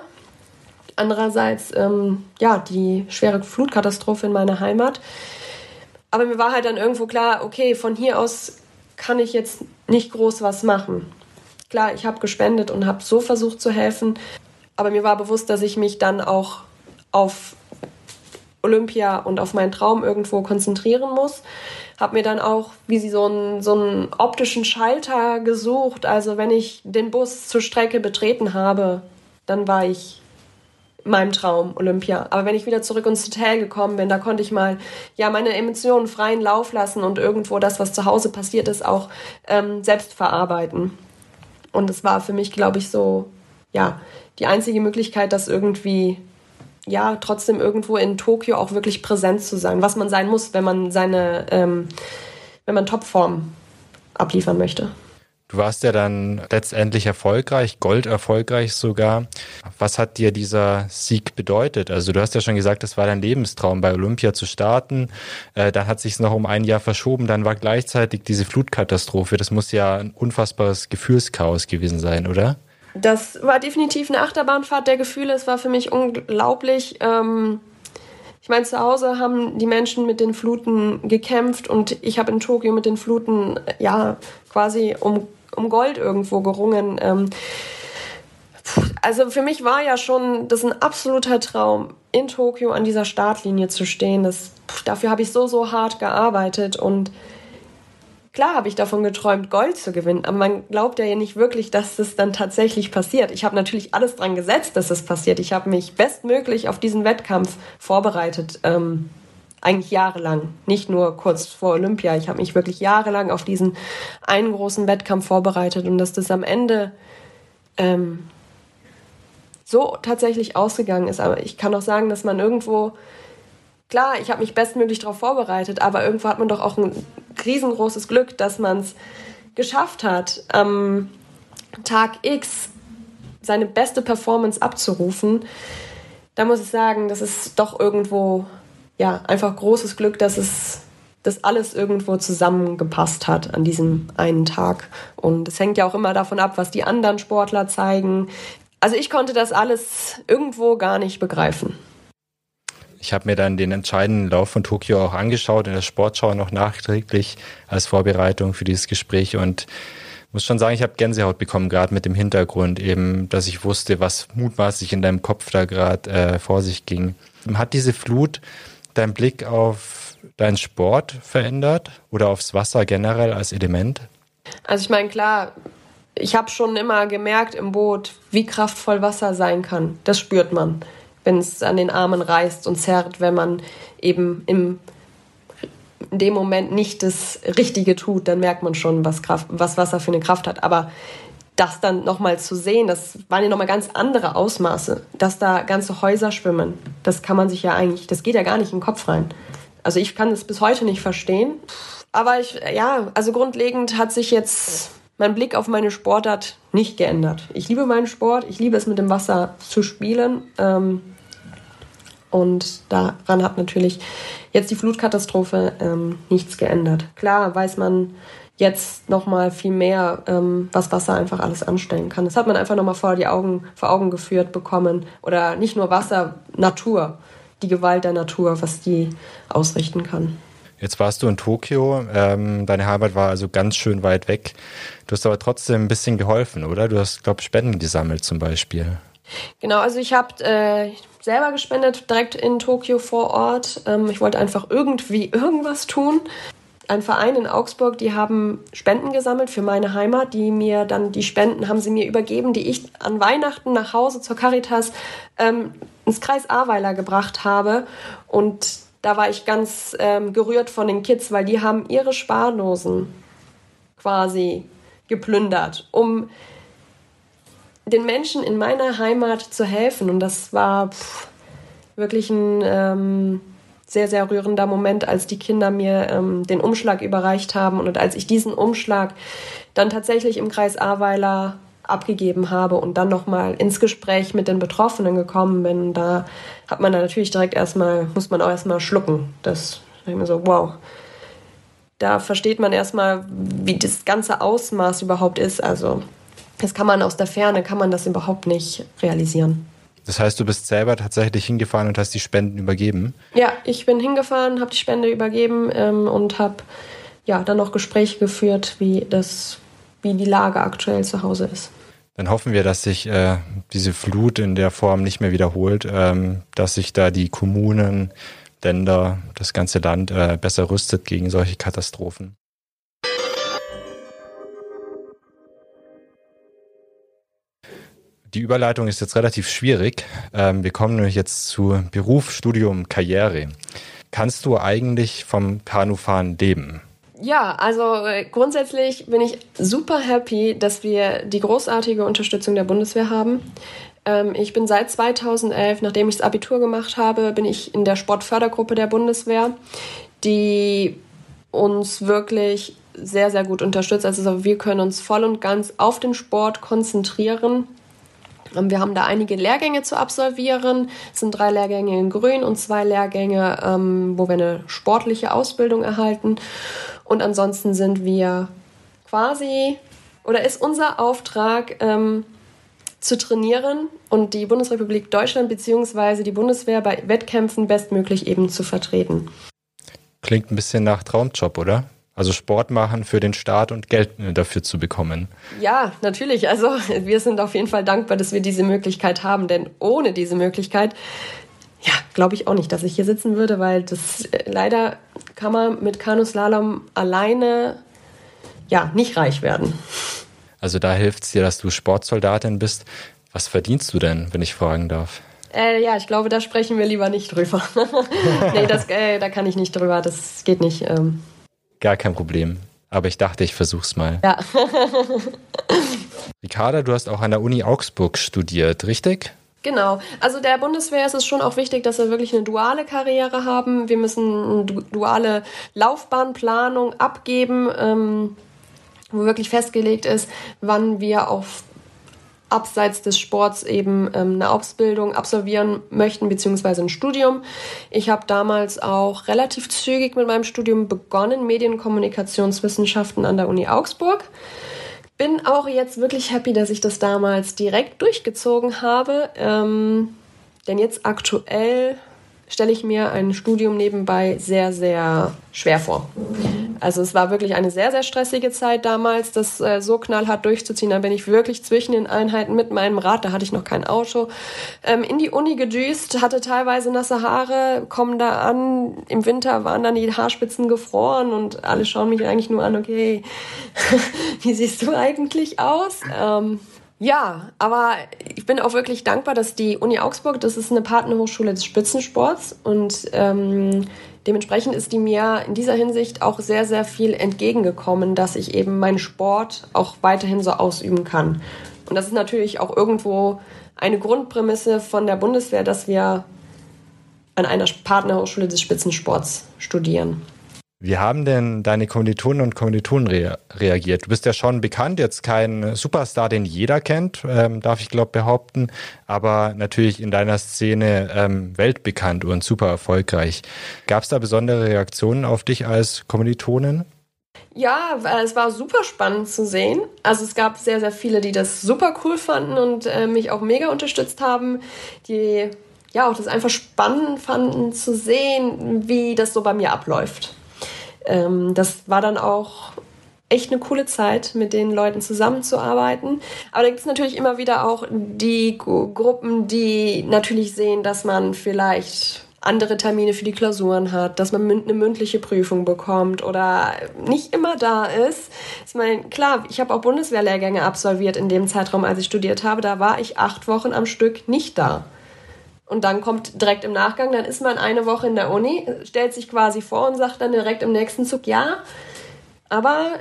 andererseits ähm, ja die schwere Flutkatastrophe in meiner Heimat. Aber mir war halt dann irgendwo klar, okay, von hier aus kann ich jetzt nicht groß was machen. Klar, ich habe gespendet und habe so versucht zu helfen, aber mir war bewusst, dass ich mich dann auch auf Olympia und auf meinen Traum irgendwo konzentrieren muss. Habe mir dann auch wie sie so einen, so einen optischen Schalter gesucht. Also wenn ich den Bus zur Strecke betreten habe, dann war ich meinem Traum Olympia. Aber wenn ich wieder zurück ins Hotel gekommen bin, da konnte ich mal ja meine Emotionen freien Lauf lassen und irgendwo das, was zu Hause passiert ist, auch ähm, selbst verarbeiten. Und es war für mich, glaube ich, so ja die einzige Möglichkeit, das irgendwie ja trotzdem irgendwo in Tokio auch wirklich präsent zu sein, was man sein muss, wenn man seine ähm, wenn man Topform abliefern möchte. Du warst ja dann letztendlich erfolgreich, Gold erfolgreich sogar. Was hat dir dieser Sieg bedeutet? Also du hast ja schon gesagt, es war dein Lebenstraum, bei Olympia zu starten. Äh, dann hat sich noch um ein Jahr verschoben. Dann war gleichzeitig diese Flutkatastrophe. Das muss ja ein unfassbares Gefühlschaos gewesen sein, oder? Das war definitiv eine Achterbahnfahrt der Gefühle. Es war für mich unglaublich. Ähm ich meine, zu Hause haben die Menschen mit den Fluten gekämpft und ich habe in Tokio mit den Fluten ja quasi um um Gold irgendwo gerungen. Ähm, also für mich war ja schon das ein absoluter Traum, in Tokio an dieser Startlinie zu stehen. Das, dafür habe ich so, so hart gearbeitet und klar habe ich davon geträumt, Gold zu gewinnen, aber man glaubt ja nicht wirklich, dass das dann tatsächlich passiert. Ich habe natürlich alles dran gesetzt, dass es das passiert. Ich habe mich bestmöglich auf diesen Wettkampf vorbereitet. Ähm, eigentlich jahrelang, nicht nur kurz vor Olympia. Ich habe mich wirklich jahrelang auf diesen einen großen Wettkampf vorbereitet und dass das am Ende ähm, so tatsächlich ausgegangen ist. Aber ich kann auch sagen, dass man irgendwo, klar, ich habe mich bestmöglich darauf vorbereitet, aber irgendwo hat man doch auch ein riesengroßes Glück, dass man es geschafft hat, am Tag X seine beste Performance abzurufen. Da muss ich sagen, das ist doch irgendwo ja einfach großes Glück, dass es das alles irgendwo zusammengepasst hat an diesem einen Tag. Und es hängt ja auch immer davon ab, was die anderen Sportler zeigen, also ich konnte das alles irgendwo gar nicht begreifen. Ich habe mir dann den entscheidenden Lauf von Tokio auch angeschaut in der Sportschau noch nachträglich als Vorbereitung für dieses Gespräch und muss schon sagen, ich habe Gänsehaut bekommen, gerade mit dem Hintergrund eben, dass ich wusste, was mutmaßlich in deinem Kopf da gerade äh, vor sich ging. Hat diese Flut deinen Blick auf deinen Sport verändert oder aufs Wasser generell als Element? Also ich meine, klar, ich habe schon immer gemerkt im Boot, wie kraftvoll Wasser sein kann. Das spürt man, wenn es an den Armen reißt und zerrt, wenn man eben im, in dem Moment nicht das Richtige tut, dann merkt man schon, was, Kraft, was Wasser für eine Kraft hat. Aber das dann nochmal zu sehen, das waren ja nochmal ganz andere Ausmaße, dass da ganze Häuser schwimmen. Das kann man sich ja eigentlich, das geht ja gar nicht in den Kopf rein. Also ich kann das bis heute nicht verstehen. Aber ich, ja, also grundlegend hat sich jetzt mein Blick auf meine Sportart nicht geändert. Ich liebe meinen Sport, ich liebe es mit dem Wasser zu spielen. Ähm, und daran hat natürlich jetzt die Flutkatastrophe ähm, nichts geändert. Klar weiß man jetzt noch mal viel mehr, ähm, was Wasser einfach alles anstellen kann. Das hat man einfach noch mal vor die Augen vor Augen geführt bekommen oder nicht nur Wasser, Natur, die Gewalt der Natur, was die ausrichten kann. Jetzt warst du in Tokio, ähm, deine Heimat war also ganz schön weit weg. Du hast aber trotzdem ein bisschen geholfen, oder? Du hast, glaube ich, Spenden gesammelt zum Beispiel. Genau, also ich habe äh, selber gespendet, direkt in Tokio vor Ort. Ähm, ich wollte einfach irgendwie irgendwas tun. Ein Verein in Augsburg, die haben Spenden gesammelt für meine Heimat, die mir dann die Spenden haben sie mir übergeben, die ich an Weihnachten nach Hause zur Caritas ähm, ins Kreis Ahrweiler gebracht habe. Und da war ich ganz ähm, gerührt von den Kids, weil die haben ihre Spardosen quasi geplündert, um den Menschen in meiner Heimat zu helfen. Und das war pff, wirklich ein ähm, sehr, sehr rührender Moment, als die Kinder mir ähm, den Umschlag überreicht haben und als ich diesen Umschlag dann tatsächlich im Kreis Ahrweiler abgegeben habe und dann nochmal ins Gespräch mit den Betroffenen gekommen bin, da hat man da natürlich direkt erstmal, muss man auch erstmal schlucken. Das ich mir so, wow. Da versteht man erstmal, wie das ganze Ausmaß überhaupt ist. Also, das kann man aus der Ferne, kann man das überhaupt nicht realisieren. Das heißt, du bist selber tatsächlich hingefahren und hast die Spenden übergeben? Ja, ich bin hingefahren, habe die Spende übergeben ähm, und habe ja dann noch Gespräche geführt, wie das, wie die Lage aktuell zu Hause ist. Dann hoffen wir, dass sich äh, diese Flut in der Form nicht mehr wiederholt, ähm, dass sich da die Kommunen, Länder, das ganze Land äh, besser rüstet gegen solche Katastrophen. Die Überleitung ist jetzt relativ schwierig. Ähm, wir kommen nämlich jetzt zu Beruf, Studium, Karriere. Kannst du eigentlich vom Kanufahren leben? Ja, also äh, grundsätzlich bin ich super happy, dass wir die großartige Unterstützung der Bundeswehr haben. Ähm, ich bin seit 2011, nachdem ich das Abitur gemacht habe, bin ich in der Sportfördergruppe der Bundeswehr, die uns wirklich sehr, sehr gut unterstützt. Also wir können uns voll und ganz auf den Sport konzentrieren. Ähm, wir haben da einige Lehrgänge zu absolvieren. Es sind drei Lehrgänge in Grün und zwei Lehrgänge, ähm, wo wir eine sportliche Ausbildung erhalten. Und ansonsten sind wir quasi, oder ist unser Auftrag, ähm, zu trainieren und die Bundesrepublik Deutschland bzw. die Bundeswehr bei Wettkämpfen bestmöglich eben zu vertreten. Klingt ein bisschen nach Traumjob, oder? Also Sport machen für den Staat und Geld dafür zu bekommen. Ja, natürlich. Also wir sind auf jeden Fall dankbar, dass wir diese Möglichkeit haben, denn ohne diese Möglichkeit ja, glaube ich auch nicht, dass ich hier sitzen würde, weil das äh, leider kann man mit Kanuslalom alleine ja nicht reich werden. Also da hilft es dir, dass du Sportsoldatin bist. Was verdienst du denn, wenn ich fragen darf? Äh, ja, ich glaube, da sprechen wir lieber nicht drüber. nee, das, äh, da kann ich nicht drüber. Das geht nicht. Ähm. Gar kein Problem. Aber ich dachte, ich versuch's mal. Ja. Ricarda, du hast auch an der Uni Augsburg studiert, richtig? Genau. Also der Bundeswehr ist es schon auch wichtig, dass wir wirklich eine duale Karriere haben. Wir müssen eine duale Laufbahnplanung abgeben, ähm, wo wirklich festgelegt ist, wann wir auf abseits des Sports eben ähm, eine Ausbildung absolvieren möchten, beziehungsweise ein Studium. Ich habe damals auch relativ zügig mit meinem Studium begonnen, Medienkommunikationswissenschaften an der Uni Augsburg. Bin auch jetzt wirklich happy, dass ich das damals direkt durchgezogen habe, ähm, denn jetzt aktuell stelle ich mir ein Studium nebenbei sehr, sehr schwer vor. Also es war wirklich eine sehr, sehr stressige Zeit damals, das äh, so knallhart durchzuziehen. Da bin ich wirklich zwischen den Einheiten mit meinem Rad, da hatte ich noch kein Auto, ähm, in die Uni gedüst, hatte teilweise nasse Haare, kommen da an. Im Winter waren dann die Haarspitzen gefroren und alle schauen mich eigentlich nur an, okay, wie siehst du eigentlich aus? Ähm, ja, aber ich bin auch wirklich dankbar, dass die Uni Augsburg, das ist eine Partnerhochschule des Spitzensports und ähm, dementsprechend ist die mir in dieser Hinsicht auch sehr, sehr viel entgegengekommen, dass ich eben meinen Sport auch weiterhin so ausüben kann. Und das ist natürlich auch irgendwo eine Grundprämisse von der Bundeswehr, dass wir an einer Partnerhochschule des Spitzensports studieren. Wie haben denn deine Kommilitonen und Kommilitonen rea reagiert? Du bist ja schon bekannt, jetzt kein Superstar, den jeder kennt, ähm, darf ich glaube behaupten, aber natürlich in deiner Szene ähm, weltbekannt und super erfolgreich. Gab es da besondere Reaktionen auf dich als Kommilitonin? Ja, es war super spannend zu sehen. Also es gab sehr, sehr viele, die das super cool fanden und äh, mich auch mega unterstützt haben, die ja auch das einfach spannend fanden zu sehen, wie das so bei mir abläuft ähm, das war dann auch echt eine coole Zeit, mit den Leuten zusammenzuarbeiten. Aber da gibt es natürlich immer wieder auch die Gruppen, die natürlich sehen, dass man vielleicht andere Termine für die Klausuren hat, dass man eine mündliche Prüfung bekommt oder nicht immer da ist. Ich meine, klar, ich habe auch Bundeswehrlehrgänge absolviert in dem Zeitraum, als ich studiert habe. Da war ich acht Wochen am Stück nicht da. Und dann kommt direkt im Nachgang, dann ist man eine Woche in der Uni, stellt sich quasi vor und sagt dann direkt im nächsten Zug, ja, aber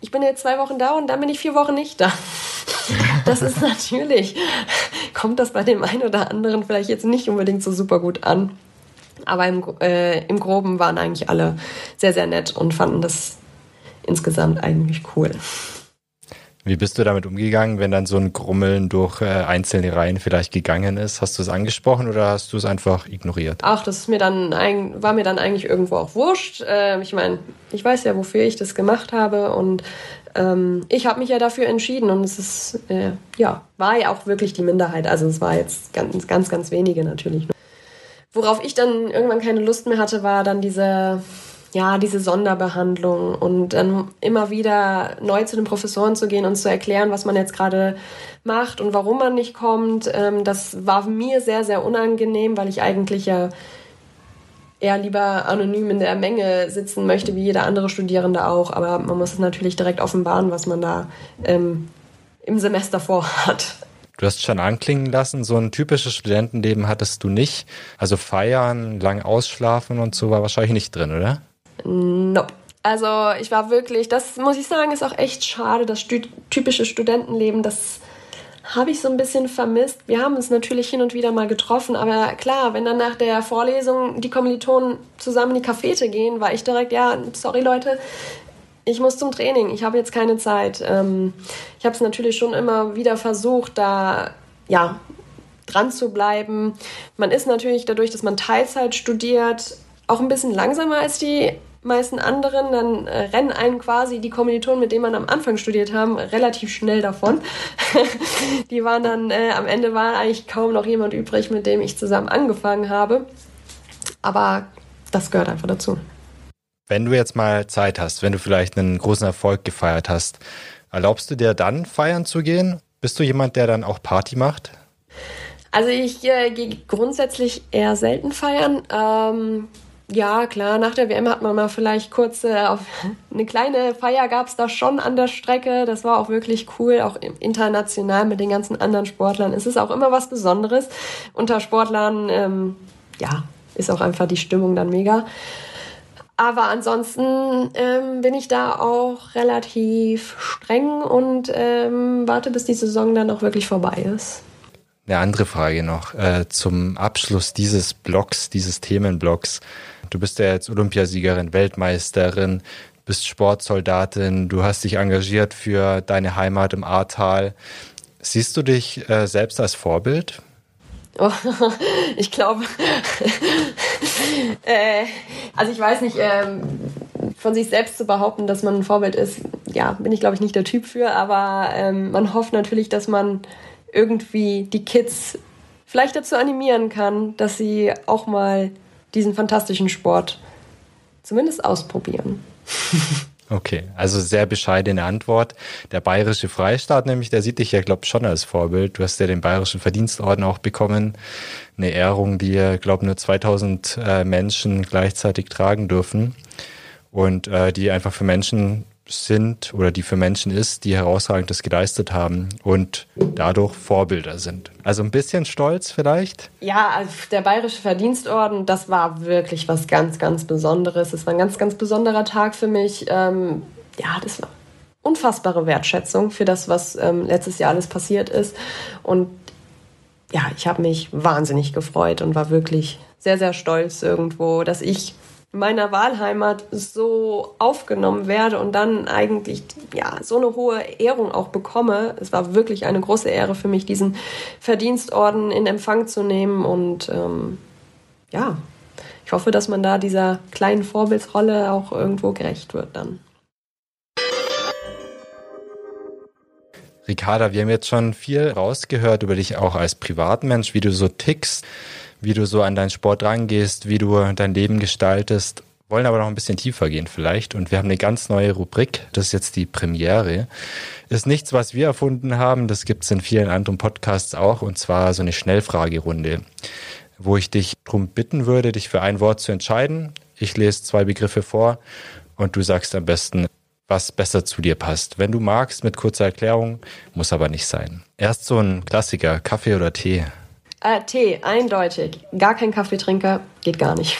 ich bin jetzt zwei Wochen da und dann bin ich vier Wochen nicht da. Das ist natürlich, kommt das bei dem einen oder anderen vielleicht jetzt nicht unbedingt so super gut an. Aber im, äh, im Groben waren eigentlich alle sehr, sehr nett und fanden das insgesamt eigentlich cool. Wie bist du damit umgegangen, wenn dann so ein Grummeln durch äh, einzelne Reihen vielleicht gegangen ist? Hast du es angesprochen oder hast du es einfach ignoriert? Ach, das ist mir dann ein, war mir dann eigentlich irgendwo auch wurscht. Äh, ich meine, ich weiß ja, wofür ich das gemacht habe und ähm, ich habe mich ja dafür entschieden und es ist äh, ja war ja auch wirklich die Minderheit. Also es war jetzt ganz, ganz, ganz wenige natürlich. Worauf ich dann irgendwann keine Lust mehr hatte, war dann diese ja, diese Sonderbehandlung und dann immer wieder neu zu den Professoren zu gehen und zu erklären, was man jetzt gerade macht und warum man nicht kommt, ähm, das war mir sehr, sehr unangenehm, weil ich eigentlich ja eher lieber anonym in der Menge sitzen möchte, wie jeder andere Studierende auch. Aber man muss es natürlich direkt offenbaren, was man da ähm, im Semester vorhat. Du hast schon anklingen lassen, so ein typisches Studentenleben hattest du nicht. Also feiern, lang ausschlafen und so war wahrscheinlich nicht drin, oder? Nope. Also ich war wirklich, das muss ich sagen, ist auch echt schade, das typische Studentenleben, das habe ich so ein bisschen vermisst. Wir haben uns natürlich hin und wieder mal getroffen, aber klar, wenn dann nach der Vorlesung die Kommilitonen zusammen in die Cafete gehen, war ich direkt, ja, sorry Leute, ich muss zum Training, ich habe jetzt keine Zeit. Ähm, ich habe es natürlich schon immer wieder versucht, da ja dran zu bleiben. Man ist natürlich dadurch, dass man Teilzeit studiert, auch ein bisschen langsamer als die meisten anderen, dann äh, rennen einen quasi die Kommilitonen, mit denen man am Anfang studiert haben, relativ schnell davon. die waren dann, äh, am Ende war eigentlich kaum noch jemand übrig, mit dem ich zusammen angefangen habe. Aber das gehört einfach dazu. Wenn du jetzt mal Zeit hast, wenn du vielleicht einen großen Erfolg gefeiert hast, erlaubst du dir dann feiern zu gehen? Bist du jemand, der dann auch Party macht? Also ich äh, gehe grundsätzlich eher selten feiern. Ähm, Ja, klar, nach der WM hat man mal vielleicht kurz äh, auf eine kleine Feier gab es da schon an der Strecke. Das war auch wirklich cool, auch international mit den ganzen anderen Sportlern. Es ist auch immer was Besonderes. Unter Sportlern, ähm, ja, ist auch einfach die Stimmung dann mega. Aber ansonsten ähm, bin ich da auch relativ streng und ähm, warte, bis die Saison dann auch wirklich vorbei ist. Eine andere Frage noch äh, zum Abschluss dieses Blogs, dieses Themenblocks. Du bist ja jetzt Olympiasiegerin, Weltmeisterin, bist Sportsoldatin, du hast dich engagiert für deine Heimat im Ahrtal. Siehst du dich äh, selbst als Vorbild? Oh, ich glaube, äh, also ich weiß nicht, ähm, von sich selbst zu behaupten, dass man ein Vorbild ist, ja, bin ich glaube ich nicht der Typ für, aber ähm, man hofft natürlich, dass man irgendwie die Kids vielleicht dazu animieren kann, dass sie auch mal diesen fantastischen Sport zumindest ausprobieren. Okay, also sehr bescheidene Antwort. Der Bayerische Freistaat nämlich, der sieht dich ja, glaube ich, schon als Vorbild. Du hast ja den Bayerischen Verdienstorden auch bekommen. Eine Ehrung, die ja, glaube nur 2000 äh, Menschen gleichzeitig tragen dürfen. Und äh, die einfach für Menschen sind oder die für Menschen ist, die herausragendes geleistet haben und dadurch Vorbilder sind. Also ein bisschen stolz vielleicht? Ja, also der Bayerische Verdienstorden, das war wirklich was ganz, ganz Besonderes. Es war ein ganz, ganz besonderer Tag für mich. Ähm, ja, das war unfassbare Wertschätzung für das, was ähm, letztes Jahr alles passiert ist. Und ja, ich habe mich wahnsinnig gefreut und war wirklich sehr, sehr stolz irgendwo, dass ich meiner Wahlheimat so aufgenommen werde und dann eigentlich ja so eine hohe Ehrung auch bekomme. Es war wirklich eine große Ehre für mich, diesen Verdienstorden in Empfang zu nehmen und ähm, ja, ich hoffe, dass man da dieser kleinen Vorbildsrolle auch irgendwo gerecht wird dann. Ricarda, wir haben jetzt schon viel rausgehört über dich auch als Privatmensch, wie du so tickst wie du so an deinen Sport rangehst, wie du dein Leben gestaltest, wollen aber noch ein bisschen tiefer gehen vielleicht. Und wir haben eine ganz neue Rubrik, das ist jetzt die Premiere. Ist nichts, was wir erfunden haben, das gibt es in vielen anderen Podcasts auch, und zwar so eine Schnellfragerunde, wo ich dich darum bitten würde, dich für ein Wort zu entscheiden. Ich lese zwei Begriffe vor und du sagst am besten, was besser zu dir passt. Wenn du magst, mit kurzer Erklärung, muss aber nicht sein. Erst so ein Klassiker, Kaffee oder Tee. Äh, Tee, eindeutig. Gar kein Kaffeetrinker, geht gar nicht.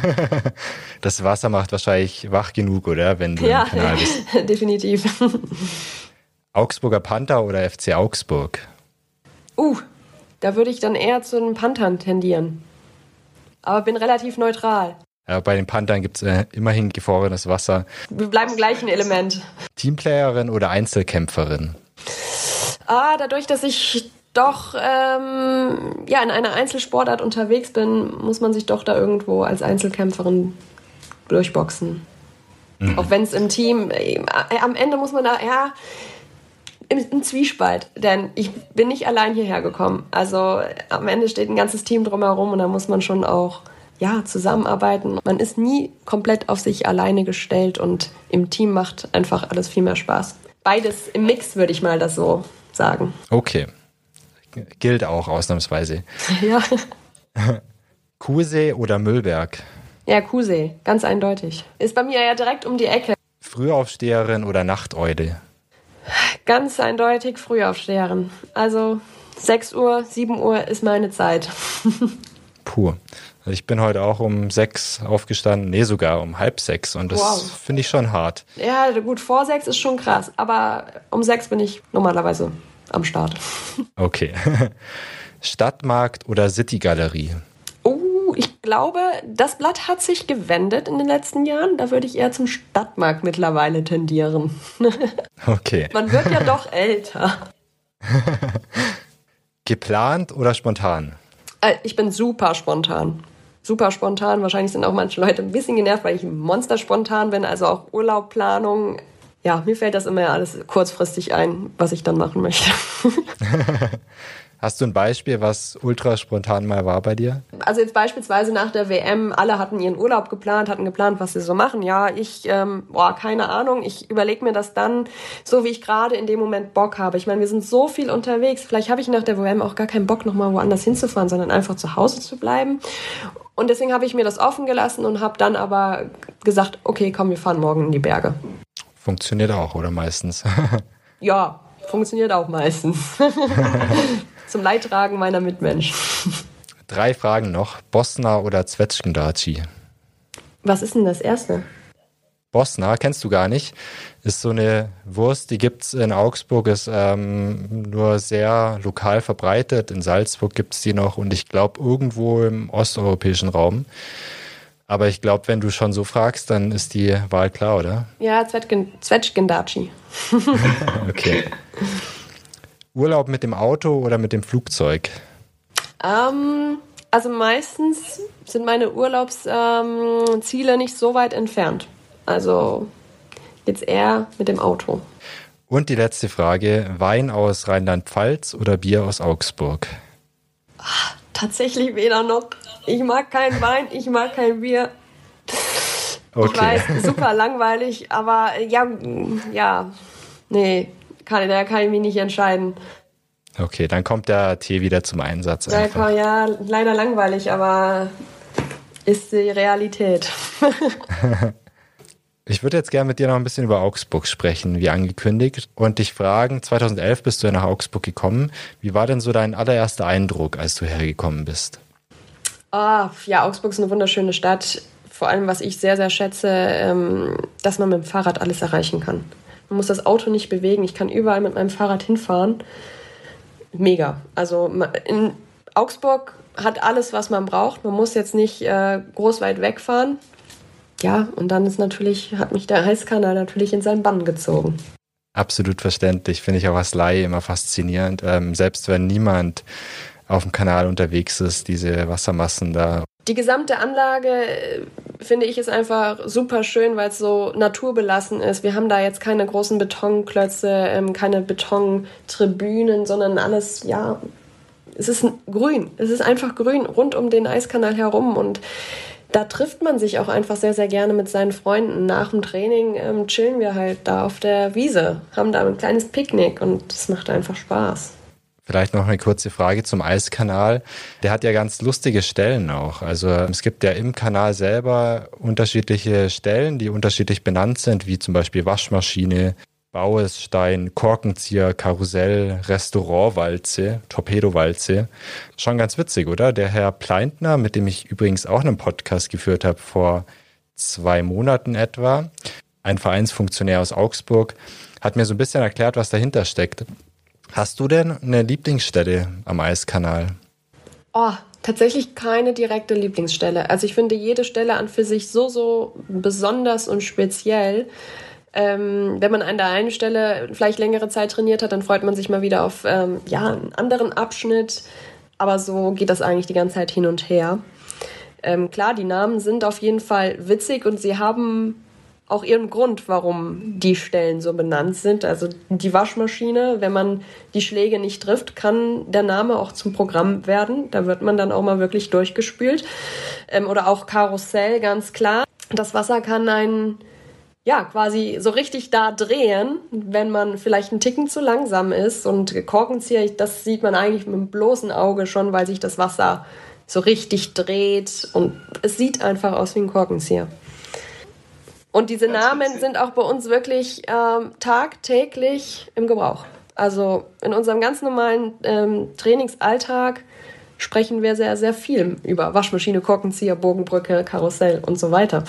das Wasser macht wahrscheinlich wach genug, oder? Wenn du ja, im Kanal bist. definitiv. Augsburger Panther oder FC Augsburg? Uh, da würde ich dann eher zu den Panthern tendieren. Aber bin relativ neutral. Ja, bei den Panthern gibt es äh, immerhin gefrorenes Wasser. Wir bleiben gleich ein Element. Teamplayerin oder Einzelkämpferin? Ah, dadurch, dass ich doch ähm, ja in einer Einzelsportart unterwegs bin, muss man sich doch da irgendwo als Einzelkämpferin durchboxen. Mhm. Auch wenn es im Team äh, am Ende muss man da ja im, im, Zwiespalt, denn ich bin nicht allein hierher gekommen. Also am Ende steht ein ganzes Team drumherum und da muss man schon auch ja zusammenarbeiten. Man ist nie komplett auf sich alleine gestellt und im Team macht einfach alles viel mehr Spaß. Beides im Mix würde ich mal das so sagen. Okay gilt auch ausnahmsweise. Ja. Kuhsee oder Müllberg? Ja, Kuhsee, ganz eindeutig. Ist bei mir ja direkt um die Ecke. Frühaufsteherin oder Nachteule? Ganz eindeutig Frühaufsteherin. Also 6 Uhr, 7 Uhr ist meine Zeit. Puh. Ich bin heute auch um sechs aufgestanden, nee, sogar um halb sechs und das wow. finde ich schon hart. Ja, gut, vor sechs ist schon krass, aber um sechs bin ich normalerweise am Start. Okay. Stadtmarkt oder City-Galerie? Oh, ich glaube, das Blatt hat sich gewendet in den letzten Jahren. Da würde ich eher zum Stadtmarkt mittlerweile tendieren. Okay. Man wird ja doch älter. Geplant oder spontan? Äh, ich bin super spontan. Super spontan. Wahrscheinlich sind auch manche Leute ein bisschen genervt, weil ich ein Monster spontan bin. Also auch Urlaubplanung ja, mir fällt das immer alles kurzfristig ein, was ich dann machen möchte. Hast du ein Beispiel, was ultra spontan mal war bei dir? Also jetzt beispielsweise nach der WM, alle hatten ihren Urlaub geplant, hatten geplant, was sie so machen. Ja, ich, ähm, boah, keine Ahnung. Ich überlege mir das dann, so wie ich gerade in dem Moment Bock habe. Ich meine, wir sind so viel unterwegs. Vielleicht habe ich nach der WM auch gar keinen Bock, nochmal woanders hinzufahren, sondern einfach zu Hause zu bleiben. Und deswegen habe ich mir das offen gelassen und habe dann aber gesagt, okay, komm, wir fahren morgen in die Berge. Funktioniert auch, oder meistens? ja, funktioniert auch meistens. Zum Leidtragen meiner Mitmenschen. Drei Fragen noch. Bosna oder Zwetschgendaci? Was ist denn das erste? Bosna, kennst du gar nicht. Ist so eine Wurst, die gibt es in Augsburg, ist ähm, nur sehr lokal verbreitet. In Salzburg gibt es die noch und ich glaube irgendwo im osteuropäischen Raum. Aber ich glaube, wenn du schon so fragst, dann ist die Wahl klar, oder? Ja, Zwetschgendaci. okay. Urlaub mit dem Auto oder mit dem Flugzeug? Ähm, also meistens sind meine Urlaubsziele ähm, nicht so weit entfernt. Also jetzt eher mit dem Auto. Und die letzte Frage: Wein aus Rheinland-Pfalz oder Bier aus Augsburg? Ach, tatsächlich weder noch. Ich mag keinen Wein, ich mag kein Bier. Okay. Ich weiß, super langweilig, aber ja, ja, nee, kann, da kann ich mich nicht entscheiden. Okay, dann kommt der Tee wieder zum Einsatz. Ja, ja leider langweilig, aber ist die Realität. Ich würde jetzt gerne mit dir noch ein bisschen über Augsburg sprechen, wie angekündigt, und dich fragen, 2011 bist du ja nach Augsburg gekommen. Wie war denn so dein allererster Eindruck, als du hergekommen bist? Oh, ja, Augsburg ist eine wunderschöne Stadt. Vor allem, was ich sehr, sehr schätze, ähm, dass man mit dem Fahrrad alles erreichen kann. Man muss das Auto nicht bewegen. Ich kann überall mit meinem Fahrrad hinfahren. Mega. Also in Augsburg hat alles, was man braucht. Man muss jetzt nicht äh, groß weit wegfahren ja, und dann ist natürlich, hat mich der Heißkanal natürlich in seinen Bann gezogen. Absolut verständlich, finde ich auch als Laie immer faszinierend. Ähm, selbst wenn niemand auf dem Kanal unterwegs ist, diese Wassermassen da. Die gesamte Anlage, äh, finde ich, ist einfach super schön, weil es so naturbelassen ist. Wir haben da jetzt keine großen Betonklötze, ähm, keine Betontribünen, sondern alles, ja, es ist grün. Es ist einfach grün rund um den Eiskanal herum und da trifft man sich auch einfach sehr, sehr gerne mit seinen Freunden. Nach dem Training ähm, chillen wir halt da auf der Wiese, haben da ein kleines Picknick und es macht einfach Spaß. Vielleicht noch eine kurze Frage zum Eiskanal. Der hat ja ganz lustige Stellen auch. Also es gibt ja im Kanal selber unterschiedliche Stellen, die unterschiedlich benannt sind, wie zum Beispiel Waschmaschine, Bauesstein, Korkenzieher, Karussell, Restaurantwalze, Torpedowalze. Schon ganz witzig, oder? Der Herr Pleintner, mit dem ich übrigens auch einen Podcast geführt habe vor zwei Monaten etwa, ein Vereinsfunktionär aus Augsburg, hat mir so ein bisschen erklärt, was dahinter steckt. Hast du denn eine Lieblingsstelle am Eiskanal? Oh, tatsächlich keine direkte Lieblingsstelle. Also ich finde jede Stelle an für sich so, so besonders und speziell. Ähm, wenn man an der einen Stelle vielleicht längere Zeit trainiert hat, dann freut man sich mal wieder auf ähm, ja, einen anderen Abschnitt. Aber so geht das eigentlich die ganze Zeit hin und her. Ähm, klar, die Namen sind auf jeden Fall witzig und sie haben auch ihren Grund, warum die Stellen so benannt sind. Also die Waschmaschine, wenn man die Schläge nicht trifft, kann der Name auch zum Programm werden. Da wird man dann auch mal wirklich durchgespült. Ähm, oder auch Karussell, ganz klar. Das Wasser kann einen ja, quasi so richtig da drehen, wenn man vielleicht einen Ticken zu langsam ist. Und Korkenzieher, das sieht man eigentlich mit dem bloßen Auge schon, weil sich das Wasser so richtig dreht. Und es sieht einfach aus wie ein Korkenzieher. Und diese Namen sind auch bei uns wirklich ähm, tagtäglich im Gebrauch. Also in unserem ganz normalen ähm, Trainingsalltag sprechen wir sehr, sehr viel über Waschmaschine, Korkenzieher, Bogenbrücke, Karussell und so weiter.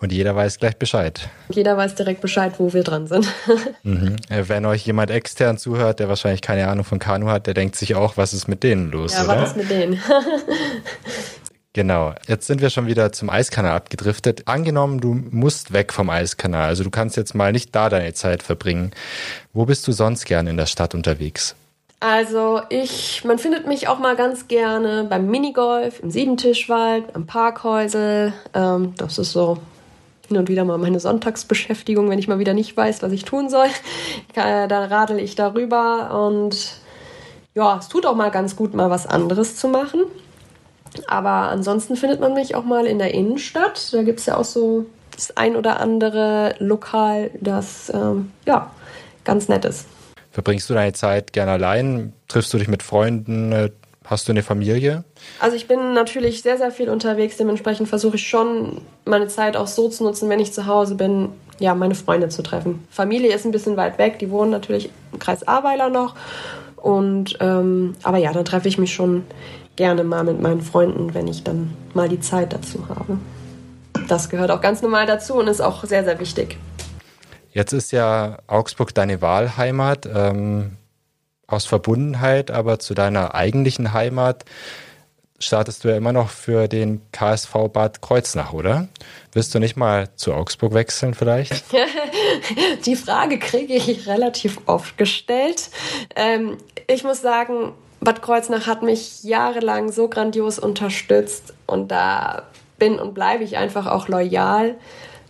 Und jeder weiß gleich Bescheid. Jeder weiß direkt Bescheid, wo wir dran sind. mhm. Äh, wenn euch jemand extern zuhört, der wahrscheinlich keine Ahnung von Kanu hat, der denkt sich auch, was ist mit denen los? Ja, oder? was ist mit denen? genau. Jetzt sind wir schon wieder zum Eiskanal abgedriftet. Angenommen, du musst weg vom Eiskanal. Also du kannst jetzt mal nicht da deine Zeit verbringen. Wo bist du sonst gern in der Stadt unterwegs? Also ich, man findet mich auch mal ganz gerne beim Minigolf, im Siebentischwald, am Parkhäusel. Ähm, das ist so hin und wieder mal meine Sonntagsbeschäftigung, wenn ich mal wieder nicht weiß, was ich tun soll. Da radel ich darüber und ja, es tut auch mal ganz gut, mal was anderes zu machen. Aber ansonsten findet man mich auch mal in der Innenstadt. Da gibt es ja auch so das ein oder andere Lokal, das ähm, ja ganz nett ist. Verbringst du deine Zeit gerne allein? Triffst du dich mit Freunden? Hast du eine Familie? Also ich bin natürlich sehr, sehr viel unterwegs. Dementsprechend versuche ich schon, meine Zeit auch so zu nutzen, wenn ich zu Hause bin, ja, meine Freunde zu treffen. Familie ist ein bisschen weit weg. Die wohnen natürlich im Kreis Ahrweiler noch. Und, ähm, aber ja, dann treffe ich mich schon gerne mal mit meinen Freunden, wenn ich dann mal die Zeit dazu habe. Das gehört auch ganz normal dazu und ist auch sehr, sehr wichtig. Jetzt ist ja Augsburg deine Wahlheimat. Ähm, aus Verbundenheit, aber zu deiner eigentlichen Heimat startest du ja immer noch für den KSV Bad Kreuznach, oder? Willst du nicht mal zu Augsburg wechseln vielleicht? Die Frage kriege ich relativ oft gestellt. Ähm, ich muss sagen, Bad Kreuznach hat mich jahrelang so grandios unterstützt und da bin und bleibe ich einfach auch loyal.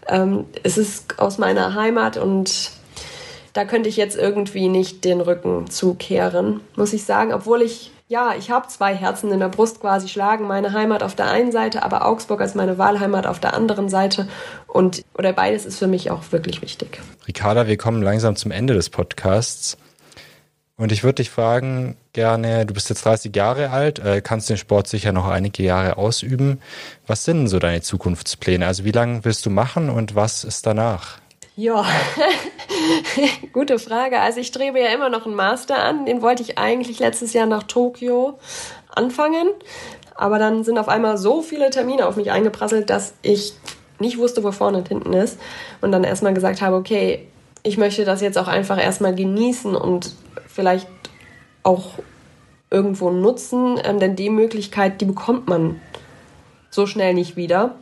Ähm, es ist aus meiner Heimat und da könnte ich jetzt irgendwie nicht den Rücken zukehren, muss ich sagen, obwohl ich ja, ich habe zwei Herzen in der Brust quasi schlagen, meine Heimat auf der einen Seite, aber Augsburg als meine Wahlheimat auf der anderen Seite und oder beides ist für mich auch wirklich wichtig. Ricarda, wir kommen langsam zum Ende des Podcasts. Und ich würde dich fragen, gerne, du bist jetzt 30 Jahre alt, äh, kannst den Sport sicher noch einige Jahre ausüben. Was sind denn so deine Zukunftspläne? Also wie lange willst du machen und was ist danach? Ja, gute Frage. Also ich strebe ja immer noch einen Master an. Den wollte ich eigentlich letztes Jahr nach Tokio anfangen. Aber dann sind auf einmal so viele Termine auf mich eingeprasselt, dass ich nicht wusste, wo vorne und hinten ist. Und dann erstmal gesagt habe, okay, ich möchte das jetzt auch einfach erstmal genießen und vielleicht auch irgendwo nutzen, ähm, denn die Möglichkeit, die bekommt man so schnell nicht wieder.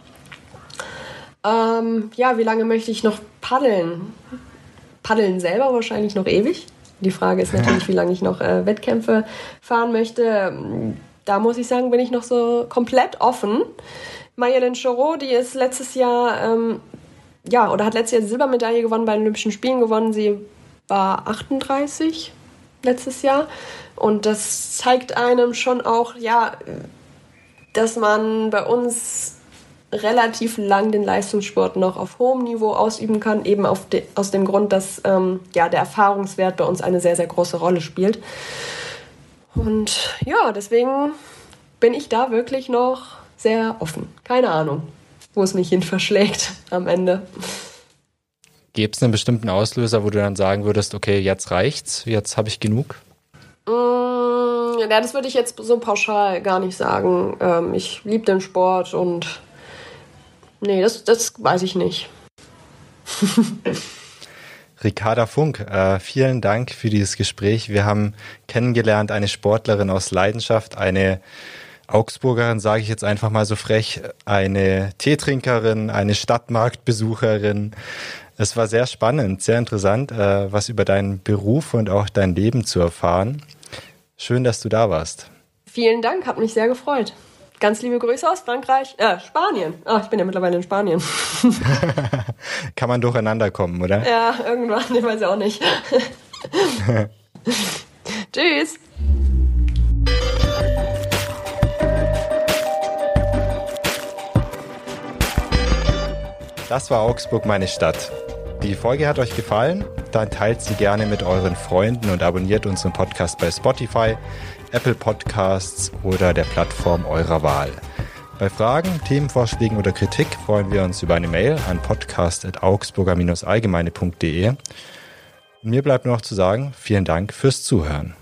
Ähm, ja, wie lange möchte ich noch paddeln? Paddeln selber wahrscheinlich noch ewig. Die Frage ist natürlich, wie lange ich noch äh, Wettkämpfe fahren möchte. Da muss ich sagen, bin ich noch so komplett offen. Mayelen Choro, die ist letztes Jahr, ähm, ja, oder hat letztes Jahr Silbermedaille gewonnen bei den Olympischen Spielen gewonnen. Sie war 38 letztes Jahr. Und das zeigt einem schon auch, ja, dass man bei uns relativ lang den Leistungssport noch auf hohem Niveau ausüben kann, eben de, aus dem Grund, dass ähm, ja, der Erfahrungswert bei uns eine sehr, sehr große Rolle spielt. Und ja, deswegen bin ich da wirklich noch sehr offen. Keine Ahnung, wo es mich hin verschlägt am Ende. Gäbe es einen bestimmten Auslöser, wo du dann sagen würdest, okay, jetzt reicht's, jetzt habe ich genug? Mm, ja, das würde ich jetzt so pauschal gar nicht sagen. Ähm, ich liebe den Sport und Nee, das, das weiß ich nicht. Ricarda Funk, äh, vielen Dank für dieses Gespräch. Wir haben kennengelernt eine Sportlerin aus Leidenschaft, eine Augsburgerin, sage ich jetzt einfach mal so frech, eine Teetrinkerin, eine Stadtmarktbesucherin. Es war sehr spannend, sehr interessant, äh, was über deinen Beruf und auch dein Leben zu erfahren. Schön, dass du da warst. Vielen Dank, hat mich sehr gefreut. Ganz liebe Grüße aus Frankreich, äh, Spanien. Ah, ich bin ja mittlerweile in Spanien. Kann man durcheinander kommen, oder? Ja, irgendwann, ich weiß auch nicht. Tschüss. Das war Augsburg, meine Stadt. Die Folge hat euch gefallen? Dann teilt sie gerne mit euren Freunden und abonniert unseren Podcast bei Spotify. Apple Podcasts oder der Plattform eurer Wahl. Bei Fragen, Themenvorschlägen oder Kritik freuen wir uns über eine Mail an podcast.augsburger-allgemeine.de. Mir bleibt nur noch zu sagen, vielen Dank fürs Zuhören.